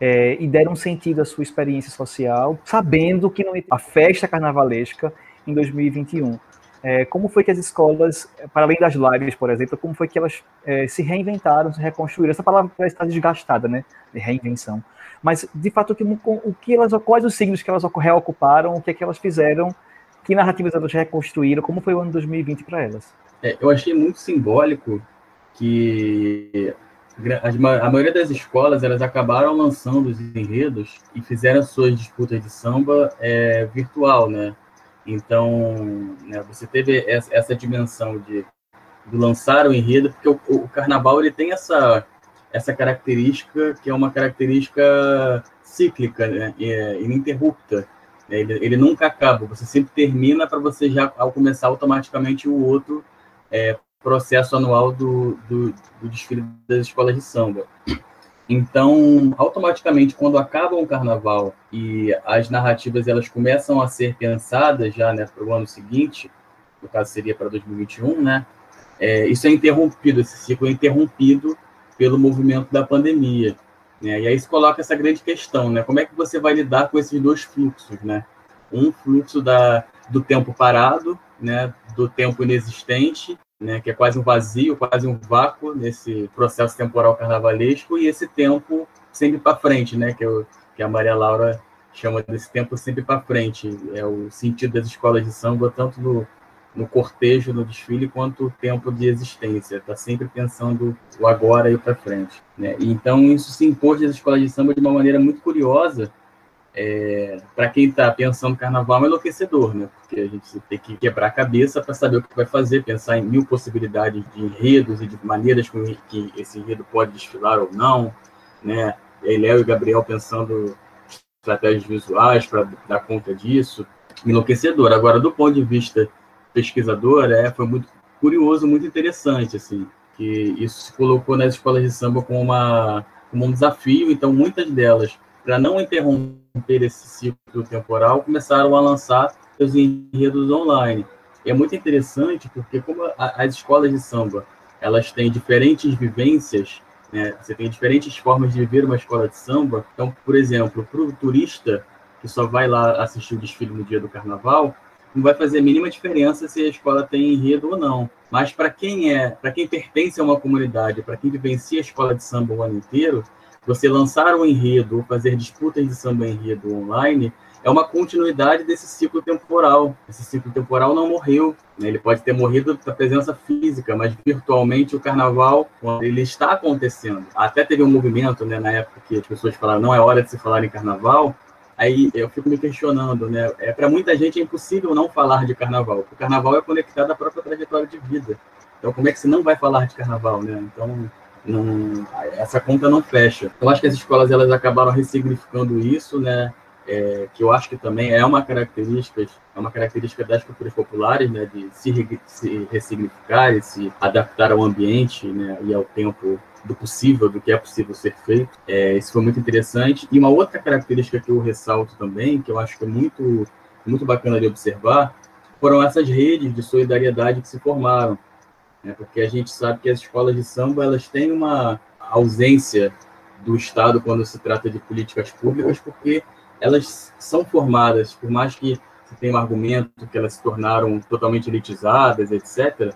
B: é, e deram sentido à sua experiência social, sabendo que não a festa carnavalesca em 2021? É, como foi que as escolas, para além das lives, por exemplo, como foi que elas é, se reinventaram, se reconstruíram? Essa palavra estar desgastada, né? De reinvenção. Mas, de fato, o que, o que elas, quais os signos que elas reocuparam, o que é que elas fizeram, que narrativas elas reconstruíram, como foi o ano 2020 para elas?
C: É, eu achei muito simbólico que a maioria das escolas elas acabaram lançando os enredos e fizeram suas disputas de samba é, virtual, né? Então, né, você teve essa dimensão de, de lançar o enredo, porque o, o, carnaval ele tem essa, essa característica que é uma característica cíclica, né, é, ininterrupta. Né, ele, ele nunca acaba, você sempre termina para você já, ao começar automaticamente o outro, é, processo anual do, do, do desfile das escolas de samba. Então, automaticamente, quando acaba o carnaval e as narrativas elas começam a ser pensadas já né, para o ano seguinte, no caso seria para 2021, né? É, isso é interrompido, esse ciclo é interrompido pelo movimento da pandemia. Né? E aí se coloca essa grande questão, né? Como é que você vai lidar com esses dois fluxos, né? Um fluxo da, do tempo parado, né? Do tempo inexistente né, que é quase um vazio, quase um vácuo nesse processo temporal carnavalesco, e esse tempo sempre para frente, né, que, eu, que a Maria Laura chama desse tempo sempre para frente. É o sentido das escolas de samba, tanto no, no cortejo, no desfile, quanto o tempo de existência. Está sempre pensando o agora e para frente. Né? Então, isso se impôs nas escolas de samba de uma maneira muito curiosa, é, para quem está pensando carnaval é enlouquecedor, né? Porque a gente tem que quebrar a cabeça para saber o que vai fazer, pensar em mil possibilidades de enredos e de maneiras com que esse enredo pode desfilar ou não, né? E aí Léo e Gabriel pensando estratégias visuais para dar conta disso, enlouquecedor. Agora, do ponto de vista pesquisador, é, foi muito curioso, muito interessante, assim, que isso se colocou nas escolas de samba como, uma, como um desafio, então muitas delas, para não interromper romper esse ciclo temporal, começaram a lançar seus enredos online. E é muito interessante porque como a, as escolas de samba elas têm diferentes vivências, né? Você tem diferentes formas de viver uma escola de samba. Então, por exemplo, para o turista que só vai lá assistir o desfile no dia do carnaval, não vai fazer a mínima diferença se a escola tem enredo ou não. Mas para quem é, para quem pertence a uma comunidade, para quem vivencia a escola de samba o ano inteiro, você lançar um enredo fazer disputas de samba enredo online é uma continuidade desse ciclo temporal. Esse ciclo temporal não morreu, né? ele pode ter morrido da presença física, mas virtualmente o carnaval ele está acontecendo. Até teve um movimento, né, na época que as pessoas falaram não é hora de se falar em carnaval. Aí eu fico me questionando, né? É para muita gente é impossível não falar de carnaval, o carnaval é conectado à própria trajetória de vida. Então como é que se não vai falar de carnaval, né? Então não, essa conta não fecha. Eu acho que as escolas elas acabaram ressignificando isso, né? É, que eu acho que também é uma característica, é uma característica das culturas populares, né, de se, se ressignificar e se adaptar ao ambiente, né, e ao tempo do possível, do que é possível ser feito. É, isso foi muito interessante. E uma outra característica que eu ressalto também, que eu acho que é muito, muito bacana de observar, foram essas redes de solidariedade que se formaram né? porque a gente sabe que as escolas de samba elas têm uma ausência do Estado quando se trata de políticas públicas, porque elas são formadas, por mais que se tenha um argumento que elas se tornaram totalmente elitizadas, etc.,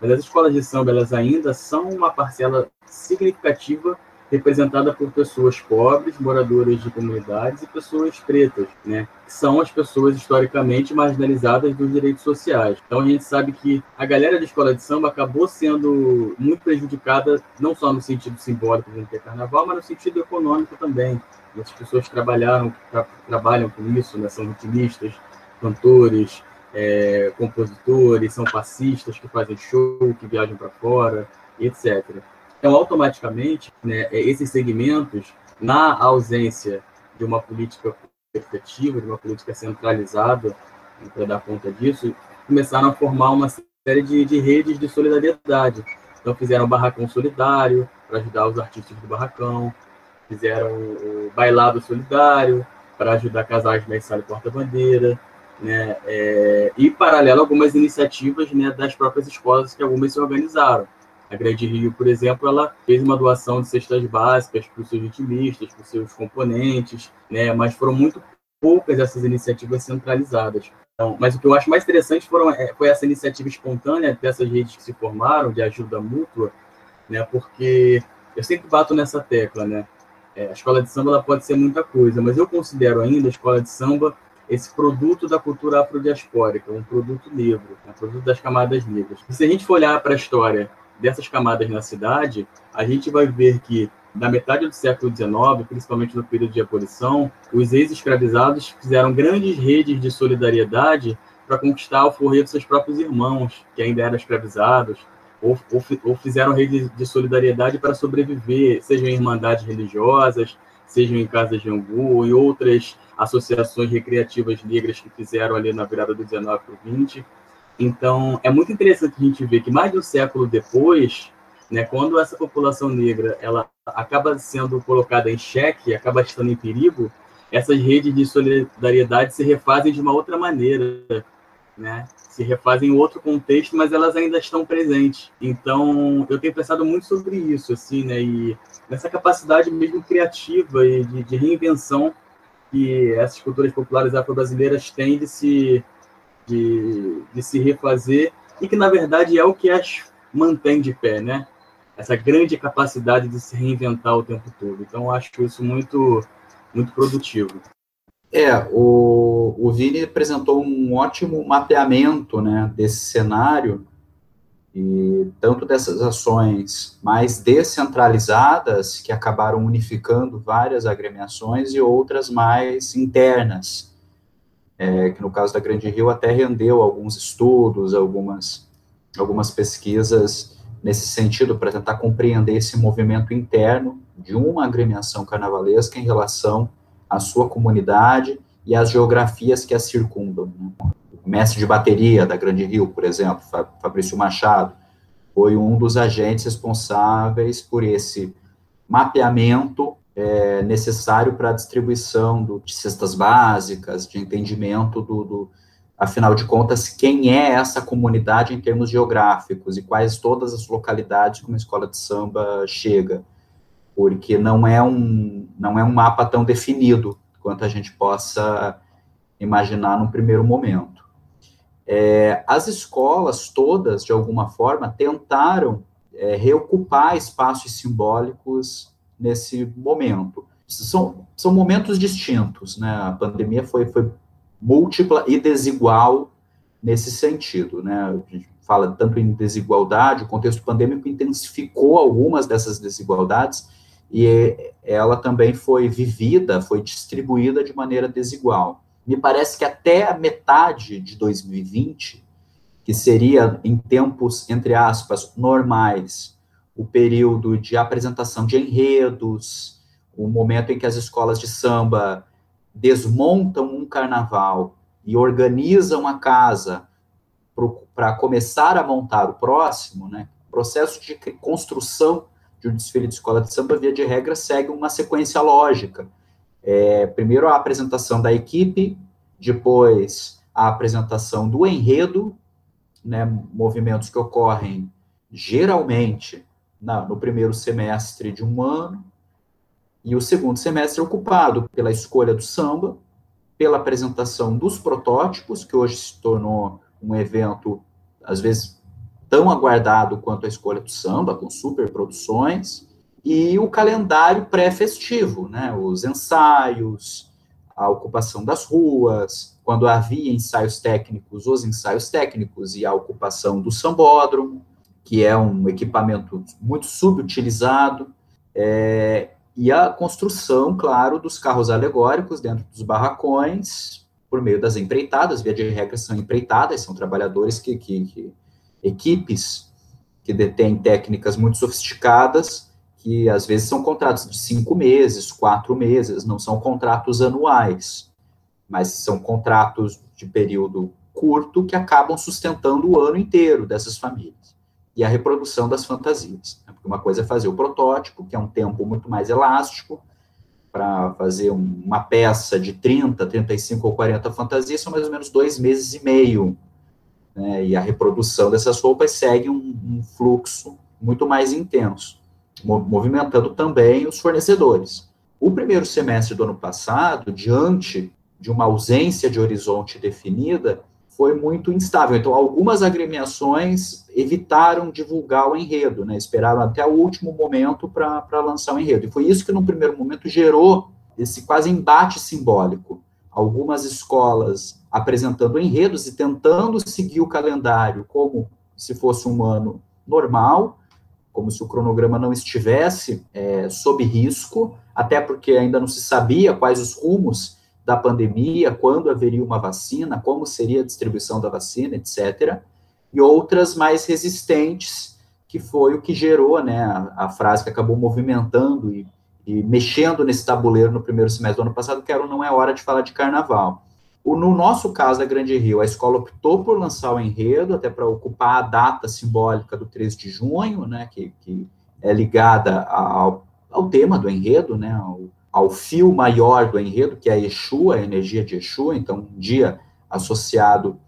C: mas as escolas de samba elas ainda são uma parcela significativa representada por pessoas pobres, moradoras de comunidades e pessoas pretas, né? Que são as pessoas historicamente marginalizadas dos direitos sociais. Então a gente sabe que a galera de escola de samba acabou sendo muito prejudicada, não só no sentido simbólico de ter carnaval, mas no sentido econômico também. As pessoas trabalharam, tra trabalham com isso, né? São ritmistas, cantores, é, compositores, são passistas que fazem show, que viajam para fora, etc. Então, automaticamente, né, é, esses segmentos, na ausência de uma política efetiva, de uma política centralizada né, para dar conta disso, começaram a formar uma série de, de redes de solidariedade. Então, fizeram Barracão Solidário para ajudar os artistas do Barracão, fizeram o Bailado Solidário para ajudar casais Mensal e Porta-Bandeira, né? É, e, paralelo, algumas iniciativas né, das próprias escolas que algumas se organizaram. A Grande Rio, por exemplo, ela fez uma doação de cestas básicas para os seus vitimistas, para os seus componentes, né? mas foram muito poucas essas iniciativas centralizadas. Então, mas o que eu acho mais interessante foram, é, foi essa iniciativa espontânea dessas redes que se formaram, de ajuda mútua, né? porque eu sempre bato nessa tecla, né? É, a escola de samba ela pode ser muita coisa, mas eu considero ainda a escola de samba esse produto da cultura afrodiaspórica, um produto negro, um produto das camadas negras. E se a gente for olhar para a história dessas camadas na cidade, a gente vai ver que, na metade do século XIX, principalmente no período de abolição, os ex-escravizados fizeram grandes redes de solidariedade para conquistar o forreio dos seus próprios irmãos, que ainda eram escravizados, ou, ou, ou fizeram redes de solidariedade para sobreviver, sejam em irmandades religiosas, sejam em casas de angu e outras associações recreativas negras que fizeram ali na virada do 19 para o 20. Então, é muito interessante a gente ver que mais de um século depois, né, quando essa população negra ela acaba sendo colocada em xeque, acaba estando em perigo, essas redes de solidariedade se refazem de uma outra maneira, né? Se refazem em outro contexto, mas elas ainda estão presentes. Então, eu tenho pensado muito sobre isso, assim, né? E nessa capacidade mesmo criativa e de, de reinvenção que essas culturas populares afro-brasileiras têm de se, de, de se refazer e que, na verdade, é o que as mantém de pé, né? Essa grande capacidade de se reinventar o tempo todo. Então, acho isso muito, muito produtivo.
D: É, o, o Vini apresentou um ótimo mapeamento né, desse cenário, e tanto dessas ações mais descentralizadas, que acabaram unificando várias agremiações, e outras mais internas, é, que no caso da Grande Rio até rendeu alguns estudos, algumas, algumas pesquisas nesse sentido, para tentar compreender esse movimento interno de uma agremiação carnavalesca em relação à sua comunidade e às geografias que a circundam. Né? O mestre de bateria da Grande Rio, por exemplo, Fabrício Machado, foi um dos agentes responsáveis por esse mapeamento é, necessário para a distribuição do, de cestas básicas, de entendimento do, do, afinal de contas, quem é essa comunidade em termos geográficos e quais todas as localidades que uma escola de samba chega, porque não é um, não é um mapa tão definido quanto a gente possa imaginar num primeiro momento. É, as escolas todas, de alguma forma, tentaram é, reocupar espaços simbólicos nesse momento. São, são momentos distintos, né? A pandemia foi, foi múltipla e desigual nesse sentido, né? A gente fala tanto em desigualdade, o contexto pandêmico intensificou algumas dessas desigualdades e ela também foi vivida, foi distribuída de maneira desigual. Me parece que até a metade de 2020, que seria em tempos, entre aspas, normais, o período de apresentação de enredos, o momento em que as escolas de samba desmontam um carnaval e organizam a casa para começar a montar o próximo, né? processo de construção de um desfile de escola de samba, via de regra, segue uma sequência lógica. É, primeiro a apresentação da equipe, depois a apresentação do enredo, né, movimentos que ocorrem geralmente na, no primeiro semestre de um ano, e o segundo semestre ocupado pela escolha do samba, pela apresentação dos protótipos, que hoje se tornou um evento, às vezes, tão aguardado quanto a escolha do samba, com superproduções, e o calendário pré-festivo, né? os ensaios, a ocupação das ruas, quando havia ensaios técnicos, os ensaios técnicos e a ocupação do sambódromo, que é um equipamento muito subutilizado, é, e a construção, claro, dos carros alegóricos dentro dos barracões, por meio das empreitadas, via de regra são empreitadas, são trabalhadores que, que, que equipes que detêm técnicas muito sofisticadas, que às vezes são contratos de cinco meses, quatro meses, não são contratos anuais, mas são contratos de período curto que acabam sustentando o ano inteiro dessas famílias. E a reprodução das fantasias. Né? Porque uma coisa é fazer o protótipo, que é um tempo muito mais elástico, para fazer uma peça de 30, 35 ou 40 fantasias, são mais ou menos dois meses e meio né, e a reprodução dessas roupas segue um, um fluxo muito mais intenso, movimentando também os fornecedores. O primeiro semestre do ano passado, diante de uma ausência de horizonte definida, foi muito instável. Então, algumas agremiações evitaram divulgar o enredo, né? esperaram até o último momento para lançar o enredo. E foi isso que, no primeiro momento, gerou esse quase embate simbólico. Algumas escolas apresentando enredos e tentando seguir o calendário como se fosse um ano normal, como se o cronograma não estivesse é, sob risco, até porque ainda não se sabia quais os rumos da pandemia, quando haveria uma vacina, como seria a distribuição da vacina, etc. E outras mais resistentes, que foi o que gerou né, a, a frase que acabou movimentando e, e mexendo nesse tabuleiro no primeiro semestre do ano passado, que era o não é hora de falar de carnaval no nosso caso, da Grande Rio, a escola optou por lançar o enredo, até para ocupar a data simbólica do 13 de junho, né, que, que é ligada ao, ao tema do enredo, né, ao, ao fio maior do enredo, que é a Exu, a energia de Exu, então um dia associado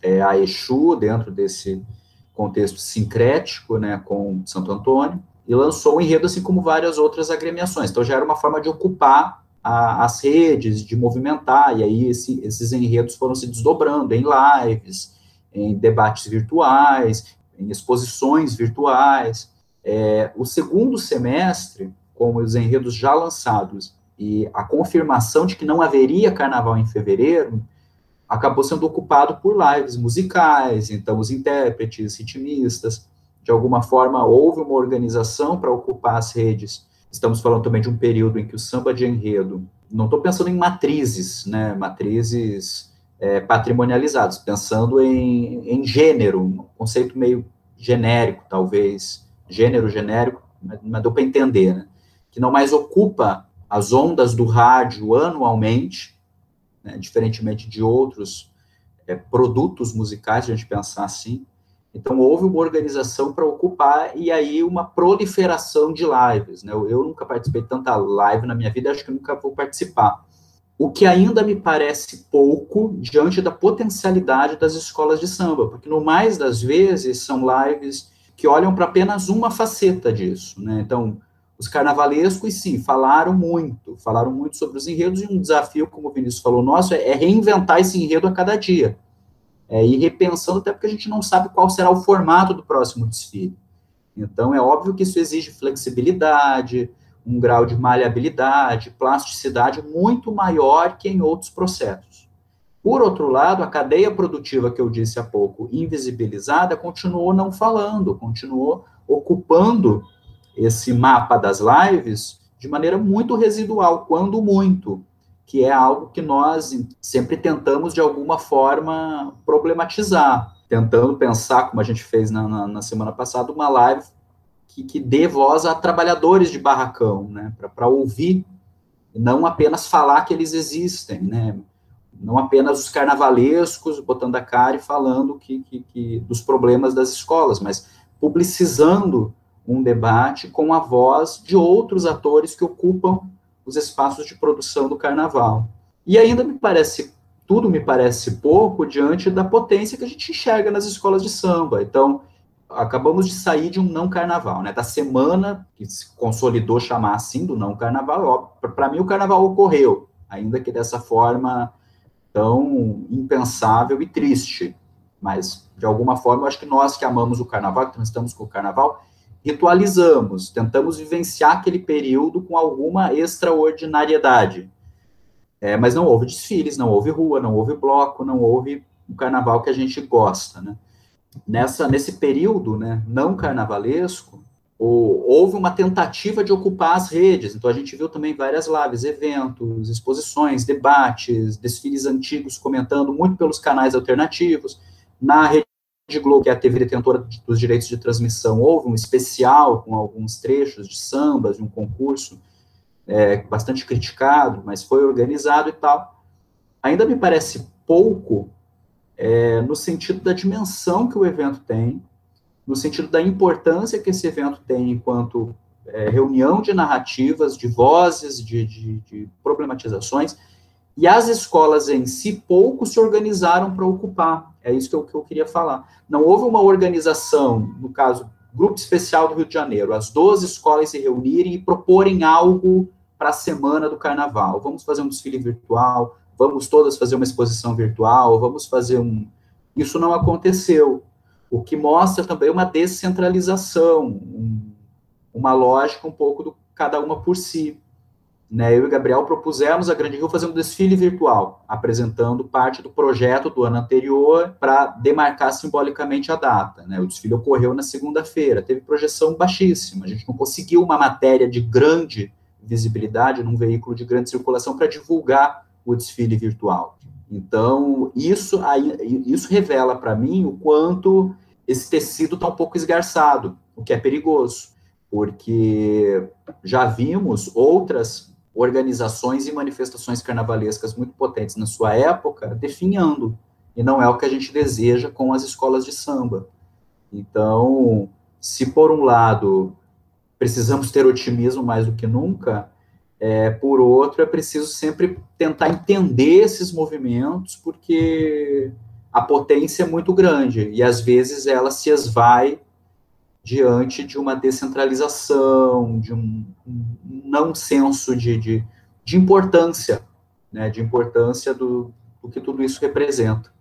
D: é, a Exu dentro desse contexto sincrético, né, com Santo Antônio, e lançou o enredo assim como várias outras agremiações. Então já era uma forma de ocupar a, as redes, de movimentar, e aí esse, esses enredos foram se desdobrando em lives, em debates virtuais, em exposições virtuais. É, o segundo semestre, com os enredos já lançados e a confirmação de que não haveria carnaval em fevereiro, acabou sendo ocupado por lives musicais, então os intérpretes, ritmistas, de alguma forma houve uma organização para ocupar as redes. Estamos falando também de um período em que o samba de enredo, não estou pensando em matrizes, né, matrizes é, patrimonializados, pensando em, em gênero, um conceito meio genérico, talvez, gênero genérico, mas, mas deu para entender, né, que não mais ocupa as ondas do rádio anualmente, né, diferentemente de outros é, produtos musicais, se a gente pensar assim. Então, houve uma organização para ocupar e aí uma proliferação de lives. Né? Eu, eu nunca participei de tanta live na minha vida, acho que nunca vou participar. O que ainda me parece pouco diante da potencialidade das escolas de samba, porque no mais das vezes são lives que olham para apenas uma faceta disso. Né? Então, os carnavalescos, sim, falaram muito, falaram muito sobre os enredos, e um desafio, como o Vinícius falou, nosso, é, é reinventar esse enredo a cada dia. É ir repensando, até porque a gente não sabe qual será o formato do próximo desfile. Então, é óbvio que isso exige flexibilidade, um grau de maleabilidade, plasticidade muito maior que em outros processos. Por outro lado, a cadeia produtiva que eu disse há pouco, invisibilizada, continuou não falando, continuou ocupando esse mapa das lives de maneira muito residual, quando muito, que é algo que nós sempre tentamos, de alguma forma, problematizar, tentando pensar, como a gente fez na, na, na semana passada, uma live que, que dê voz a trabalhadores de barracão, né, para ouvir, não apenas falar que eles existem, né, não apenas os carnavalescos botando a cara e falando que, que, que dos problemas das escolas, mas publicizando um debate com a voz de outros atores que ocupam os espaços de produção do carnaval. E ainda me parece, tudo me parece pouco diante da potência que a gente enxerga nas escolas de samba. Então, acabamos de sair de um não carnaval, né? Da semana que se consolidou chamar assim do não carnaval. Para mim, o carnaval ocorreu, ainda que dessa forma tão impensável e triste. Mas, de alguma forma, eu acho que nós que amamos o carnaval, que estamos com o carnaval, ritualizamos, tentamos vivenciar aquele período com alguma extraordinariedade. É, mas não houve desfiles, não houve rua, não houve bloco, não houve o carnaval que a gente gosta, né? Nessa, nesse período, né, não carnavalesco, ou, houve uma tentativa de ocupar as redes, então a gente viu também várias lives, eventos, exposições, debates, desfiles antigos comentando muito pelos canais alternativos, na rede de Globo, que é a TV detentora dos direitos de transmissão, houve um especial com alguns trechos de sambas, de um concurso é, bastante criticado, mas foi organizado e tal. Ainda me parece pouco é, no sentido da dimensão que o evento tem, no sentido da importância que esse evento tem enquanto é, reunião de narrativas, de vozes, de, de, de problematizações, e as escolas em si pouco se organizaram para ocupar. É isso que eu, que eu queria falar. Não houve uma organização, no caso, Grupo Especial do Rio de Janeiro, as 12 escolas se reunirem e proporem algo para a semana do carnaval. Vamos fazer um desfile virtual, vamos todas fazer uma exposição virtual, vamos fazer um. Isso não aconteceu. O que mostra também uma descentralização, um, uma lógica um pouco do cada uma por si. Né, eu e Gabriel propusemos a Grande Rio fazer um desfile virtual, apresentando parte do projeto do ano anterior para demarcar simbolicamente a data. Né? O desfile ocorreu na segunda-feira, teve projeção baixíssima, a gente não conseguiu uma matéria de grande visibilidade num veículo de grande circulação para divulgar o desfile virtual. Então, isso, aí, isso revela para mim o quanto esse tecido está um pouco esgarçado, o que é perigoso, porque já vimos outras organizações e manifestações carnavalescas muito potentes na sua época, definhando. E não é o que a gente deseja com as escolas de samba. Então, se por um lado precisamos ter otimismo mais do que nunca, é, por outro, é preciso sempre tentar entender esses movimentos, porque a potência é muito grande e às vezes ela se esvai diante de uma descentralização, de um, um não senso de, de, de importância, né, de importância do, do que tudo isso representa.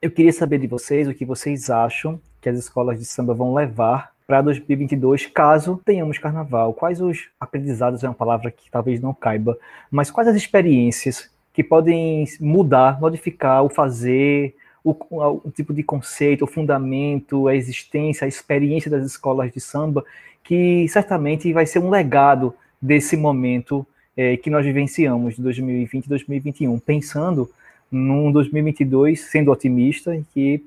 B: Eu queria saber de vocês o que vocês acham que as escolas de samba vão levar para 2022, caso tenhamos carnaval. Quais os aprendizados é uma palavra que talvez não caiba, mas quais as experiências que podem mudar, modificar o fazer, o, o, tipo de conceito, o fundamento, a existência, a experiência das escolas de samba, que certamente vai ser um legado desse momento é, que nós vivenciamos de 2020 e 2021, pensando num 2022 sendo otimista e que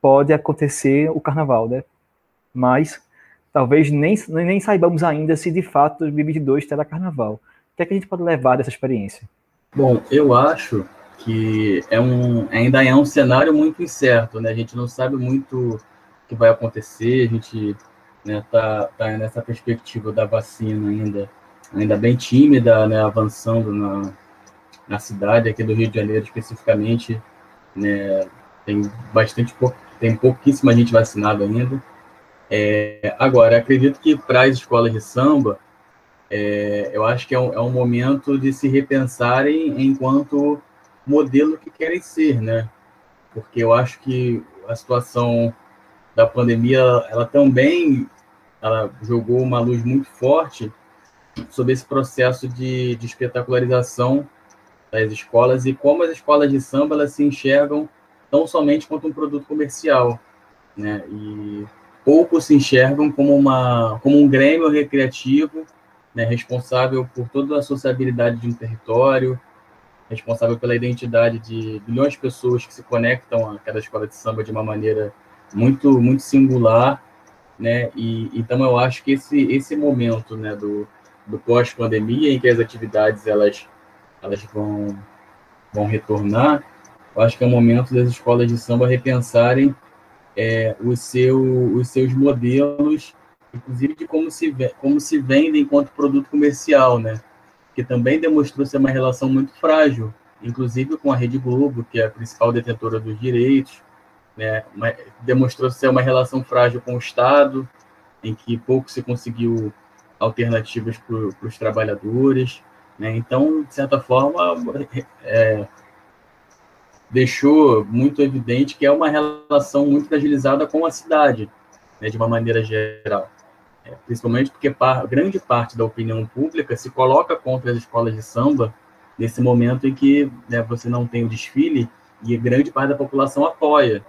B: pode acontecer o carnaval, né? Mas talvez nem, nem saibamos ainda se de fato 2022 terá carnaval. O que é que a gente pode levar dessa experiência?
C: Bom, eu acho que é um, ainda é um cenário muito incerto, né? A gente não sabe muito o que vai acontecer, a gente né, tá, tá nessa perspectiva da vacina ainda, ainda bem tímida, né, avançando na, na cidade aqui do Rio de Janeiro especificamente, né, tem bastante tem pouquíssima gente vacinada ainda. É, agora, acredito que para as escolas de samba, é, eu acho que é um, é um momento de se repensarem enquanto modelo que querem ser, né? Porque eu acho que a situação da pandemia, ela também ela jogou uma luz muito forte sobre esse processo de, de espetacularização das escolas e como as escolas de samba elas se enxergam tão somente quanto um produto comercial, né? E poucos se enxergam como uma como um grêmio recreativo, né, responsável por toda a sociabilidade de um território, responsável pela identidade de milhões de pessoas que se conectam àquela escola de samba de uma maneira muito muito singular, né? E então eu acho que esse esse momento, né, do, do pós pandemia em que as atividades elas elas vão vão retornar, eu acho que é o momento das escolas de samba repensarem é, os, seu, os seus modelos, inclusive de como se como se vendem enquanto produto comercial, né? que também demonstrou ser uma relação muito frágil, inclusive com a Rede Globo, que é a principal detentora dos direitos, né, demonstrou ser uma relação frágil com o Estado, em que pouco se conseguiu alternativas para os trabalhadores. Né, então, de certa forma, é, deixou muito evidente que é uma relação muito fragilizada com a cidade, né, de uma maneira geral. É, principalmente porque par, grande parte da opinião pública se coloca contra as escolas de samba nesse momento em que né, você não tem o desfile e grande parte da população apoia,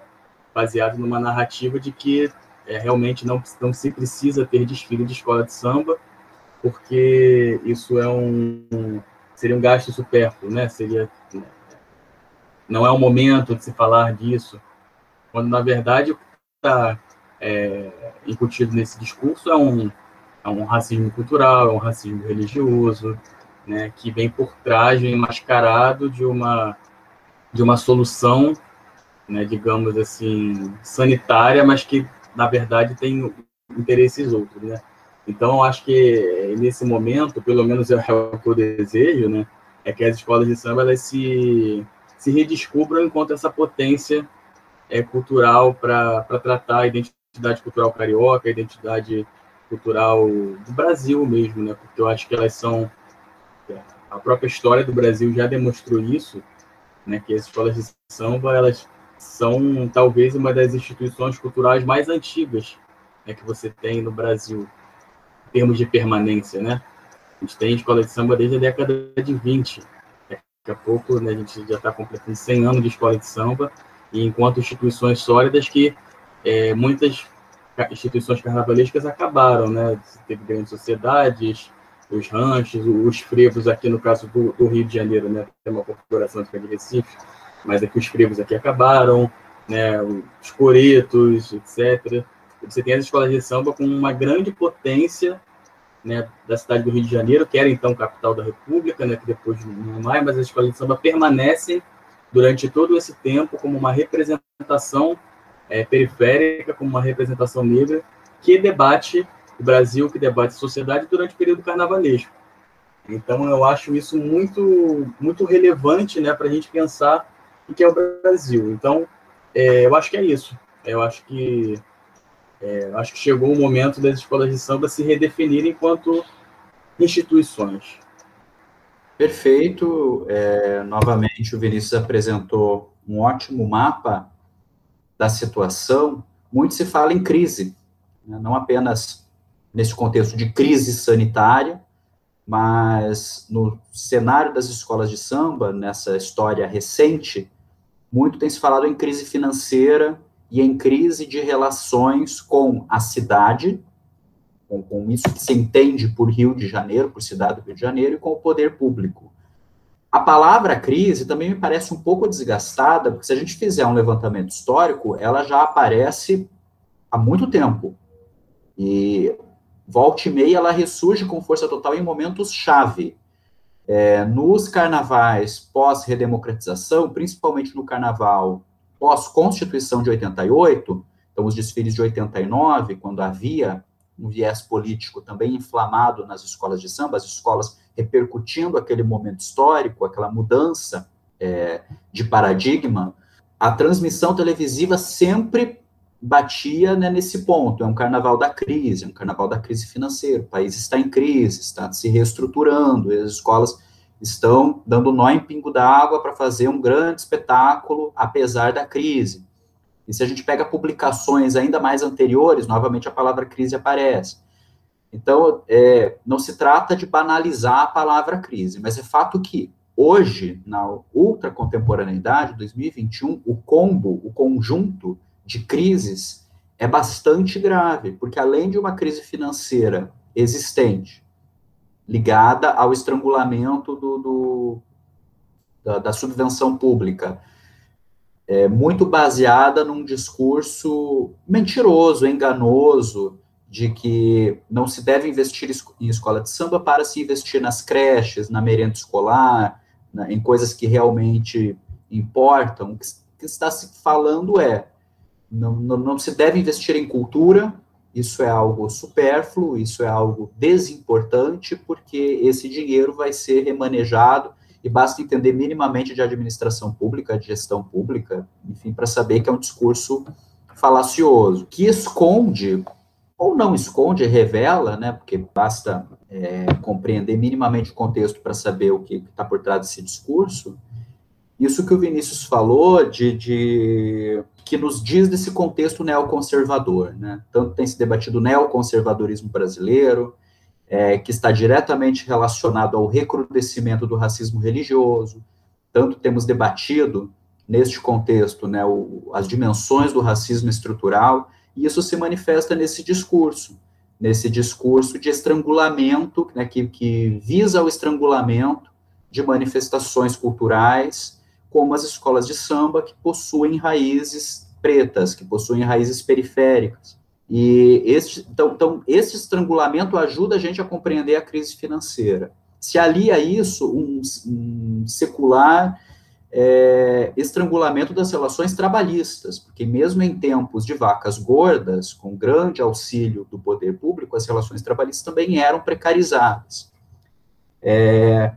C: baseado numa narrativa de que é, realmente não, não se precisa ter desfile de escola de samba, porque isso é um seria um gasto supérfluo, né? Seria não é o momento de se falar disso, quando na verdade o que está é, incutido nesse discurso é um, é um racismo cultural, é um racismo religioso, né, que vem por trás, vem mascarado de uma, de uma solução, né, digamos assim, sanitária, mas que, na verdade, tem interesses outros, né? Então, acho que nesse momento, pelo menos é o que eu desejo, né, é que as escolas de samba elas se, se redescubram enquanto essa potência é, cultural para tratar a identidade cultural carioca, a identidade cultural do Brasil mesmo, né? Porque eu acho que elas são a própria história do Brasil já demonstrou isso, né? Que as escolas de samba elas são talvez uma das instituições culturais mais antigas né, que você tem no Brasil, em termos de permanência, né? A gente tem escola de samba desde a década de 20. Daqui a pouco né, a gente já está completando 100 anos de escola de samba, e enquanto instituições sólidas que é, muitas instituições carnavalescas acabaram, né? Teve grandes sociedades, os ranchos, os frevos aqui no caso do, do, Rio de Janeiro, né? Tem uma corporação de Recife, mas aqui os frevos aqui acabaram, né? Os coretos, etc. Você tem as escolas de samba com uma grande potência né, da cidade do Rio de Janeiro, que era então capital da República, né, que depois não é mais, mas as escolas de samba permanecem durante todo esse tempo como uma representação é, periférica, como uma representação negra que debate o Brasil, que debate a sociedade durante o período carnavalesco. Então eu acho isso muito muito relevante, né, para a gente pensar o que é o Brasil. Então é, eu acho que é isso. Eu acho que é, acho que chegou o momento das escolas de samba se redefinirem enquanto instituições.
D: Perfeito. É, novamente, o Vinícius apresentou um ótimo mapa da situação. Muito se fala em crise, né? não apenas nesse contexto de crise sanitária, mas no cenário das escolas de samba, nessa história recente, muito tem se falado em crise financeira e em crise de relações com a cidade, com, com isso que se entende por Rio de Janeiro, por cidade do Rio de Janeiro, e com o poder público. A palavra crise também me parece um pouco desgastada, porque se a gente fizer um levantamento histórico, ela já aparece há muito tempo. E volta e meia ela ressurge com força total em momentos-chave. É, nos carnavais pós-redemocratização, principalmente no carnaval pós-constituição de 88, então os desfiles de 89, quando havia um viés político também inflamado nas escolas de samba, as escolas repercutindo aquele momento histórico, aquela mudança é, de paradigma, a transmissão televisiva sempre batia né, nesse ponto. É um carnaval da crise, é um carnaval da crise financeira. O país está em crise, está se reestruturando, as escolas estão dando nó em pingo d'água para fazer um grande espetáculo, apesar da crise. E se a gente pega publicações ainda mais anteriores, novamente a palavra crise aparece. Então, é, não se trata de banalizar a palavra crise, mas é fato que hoje, na ultra contemporaneidade, 2021, o combo, o conjunto de crises é bastante grave, porque além de uma crise financeira existente, ligada ao estrangulamento do, do da, da subvenção pública, é, muito baseada num discurso mentiroso, enganoso, de que não se deve investir em escola de samba para se investir nas creches, na merenda escolar, na, em coisas que realmente importam. O que, que está se falando é não, não, não se deve investir em cultura, isso é algo supérfluo, isso é algo desimportante, porque esse dinheiro vai ser remanejado e basta entender minimamente de administração pública, de gestão pública, enfim, para saber que é um discurso falacioso, que esconde, ou não esconde, revela, né, porque basta é, compreender minimamente o contexto para saber o que está por trás desse discurso, isso que o Vinícius falou de, de que nos diz desse contexto neoconservador, né? Tanto tem se debatido o neoconservadorismo brasileiro, é, que está diretamente relacionado ao recrudescimento do racismo religioso. Tanto temos debatido, neste contexto, né, o, as dimensões do racismo estrutural, e isso se manifesta nesse discurso, nesse discurso de estrangulamento, né, que, que visa o estrangulamento de manifestações culturais, como as escolas de samba, que possuem raízes pretas, que possuem raízes periféricas. E então, então, esse estrangulamento ajuda a gente a compreender a crise financeira. Se alia a isso um, um secular é, estrangulamento das relações trabalhistas, porque mesmo em tempos de vacas gordas, com grande auxílio do poder público, as relações trabalhistas também eram precarizadas. É,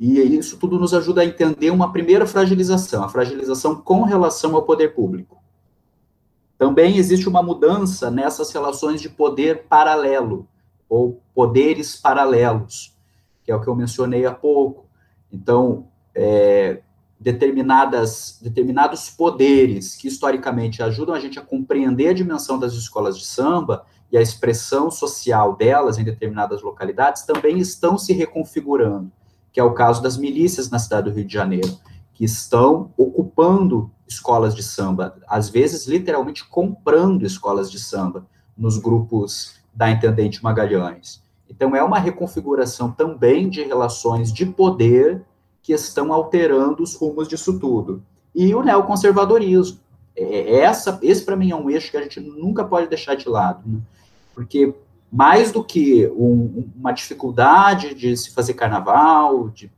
D: e isso tudo nos ajuda a entender uma primeira fragilização, a fragilização com relação ao poder público. Também existe uma mudança nessas relações de poder paralelo, ou poderes paralelos, que é o que eu mencionei há pouco. Então, é, determinadas, determinados poderes que historicamente ajudam a gente a compreender a dimensão das escolas de samba e a expressão social delas em determinadas localidades também estão se reconfigurando, que é o caso das milícias na cidade do Rio de Janeiro, que estão ocupando escolas de samba, às vezes literalmente comprando escolas de samba nos grupos da Intendente Magalhães. Então é uma reconfiguração também de relações de poder que estão alterando os rumos disso tudo. E o neoconservadorismo. É, é essa, esse para mim é um eixo que a gente nunca pode deixar de lado, né? porque mais do que um, uma dificuldade de se fazer carnaval, de,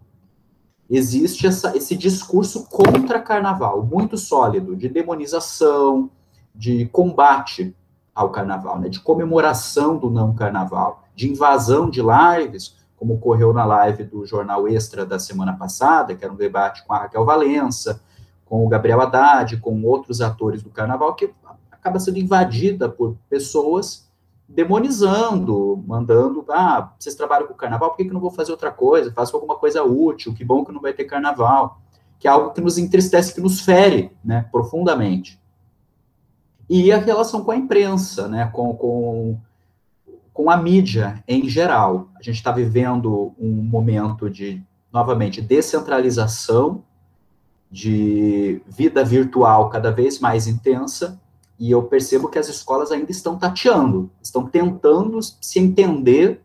D: existe essa, esse discurso contra carnaval, muito sólido, de demonização, de combate ao carnaval, né, de comemoração do não carnaval, de invasão de lives, como ocorreu na live do Jornal Extra da semana passada, que era um debate com a Raquel Valença, com o Gabriel Haddad, com outros atores do carnaval, que acaba sendo invadida por pessoas demonizando, mandando, ah, vocês trabalham com carnaval, por que, que não vou fazer outra coisa? Faço alguma coisa útil, que bom que não vai ter carnaval. Que é algo que nos entristece, que nos fere, né, profundamente. E a relação com a imprensa, né, com, com, com a mídia em geral. A gente está vivendo um momento de, novamente, descentralização, de vida virtual cada vez mais intensa, e eu percebo que as escolas ainda estão tateando, estão tentando se entender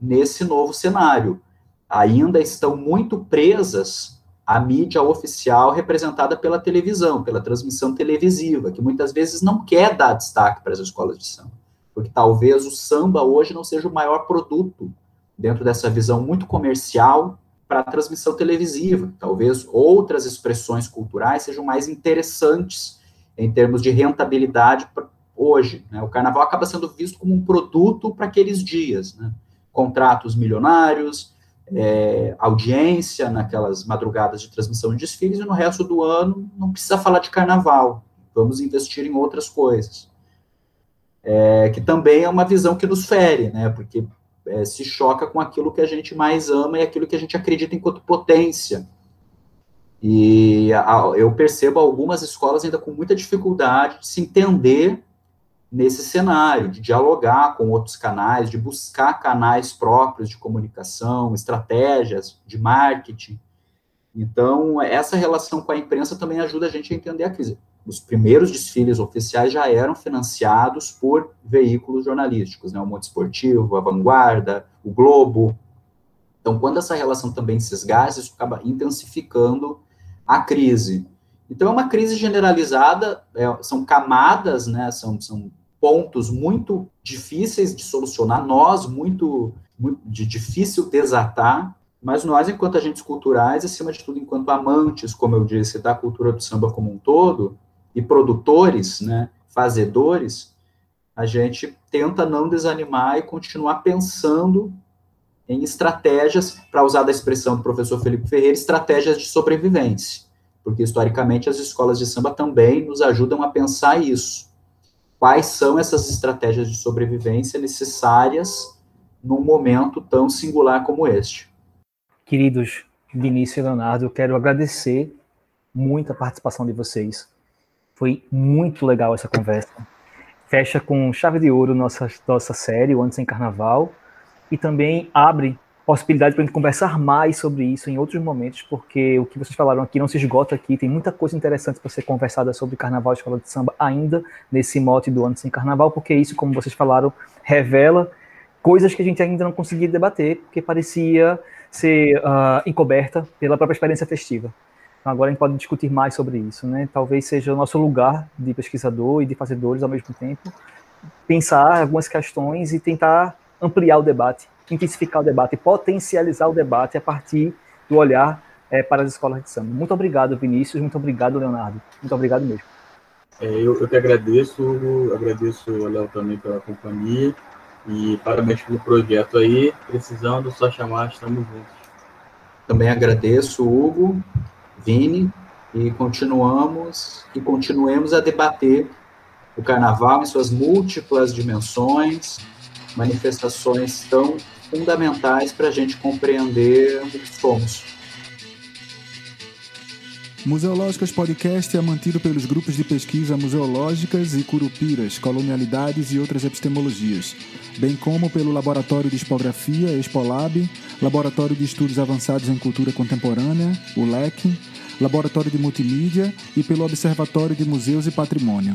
D: nesse novo cenário. Ainda estão muito presas à mídia oficial representada pela televisão, pela transmissão televisiva, que muitas vezes não quer dar destaque para as escolas de samba, porque talvez o samba hoje não seja o maior produto dentro dessa visão muito comercial para a transmissão televisiva. Talvez outras expressões culturais sejam mais interessantes em termos de rentabilidade hoje. Né? O carnaval acaba sendo visto como um produto para aqueles dias. Né? Contratos milionários, é, audiência naquelas madrugadas de transmissão de desfiles, e no resto do ano não precisa falar de carnaval, vamos investir em outras coisas. É, que também é uma visão que nos fere, né? porque é, se choca com aquilo que a gente mais ama e aquilo que a gente acredita enquanto potência. E a, eu percebo algumas escolas ainda com muita dificuldade de se entender nesse cenário, de dialogar com outros canais, de buscar canais próprios de comunicação, estratégias de marketing. Então, essa relação com a imprensa também ajuda a gente a entender a crise. Os primeiros desfiles oficiais já eram financiados por veículos jornalísticos, né? o Monte Esportivo, a Vanguarda, o Globo. Então, quando essa relação também se esgassa, isso acaba intensificando a crise. Então, é uma crise generalizada, é, são camadas, né, são, são pontos muito difíceis de solucionar, nós, muito, muito de difícil desatar, mas nós, enquanto agentes culturais, acima de tudo, enquanto amantes, como eu disse, da cultura do samba como um todo, e produtores, né, fazedores, a gente tenta não desanimar e continuar pensando em estratégias, para usar da expressão do professor Felipe Ferreira, estratégias de sobrevivência. Porque, historicamente, as escolas de samba também nos ajudam a pensar isso. Quais são essas estratégias de sobrevivência necessárias num momento tão singular como este?
B: Queridos Vinícius e Leonardo, eu quero agradecer muito a participação de vocês. Foi muito legal essa conversa. Fecha com chave de ouro nossa, nossa série, o Antes em Carnaval e também abre possibilidade para a gente conversar mais sobre isso em outros momentos, porque o que vocês falaram aqui não se esgota aqui, tem muita coisa interessante para ser conversada sobre carnaval e escola de samba ainda nesse mote do ano sem carnaval, porque isso, como vocês falaram, revela coisas que a gente ainda não conseguia debater, porque parecia ser uh, encoberta pela própria experiência festiva. Então agora a gente pode discutir mais sobre isso, né? Talvez seja o nosso lugar de pesquisador e de fazedores ao mesmo tempo, pensar algumas questões e tentar ampliar o debate, intensificar o debate, potencializar o debate a partir do olhar é, para as escolas de samba. Muito obrigado, Vinícius, muito obrigado, Leonardo. Muito obrigado mesmo.
C: É, eu, eu que agradeço, agradeço o Léo também pela companhia e parabéns pelo projeto aí. Precisando, só chamar, estamos juntos.
D: Também agradeço, Hugo, Vini, e continuamos e continuemos a debater o carnaval em suas múltiplas dimensões, manifestações tão fundamentais para a gente compreender o que somos.
E: Museológicas Podcast é mantido pelos grupos de pesquisa Museológicas e Curupiras, Colonialidades e outras epistemologias, bem como pelo Laboratório de Expografia, Expolab, Laboratório de Estudos Avançados em Cultura Contemporânea, o LEC, Laboratório de Multimídia e pelo Observatório de Museus e Patrimônio.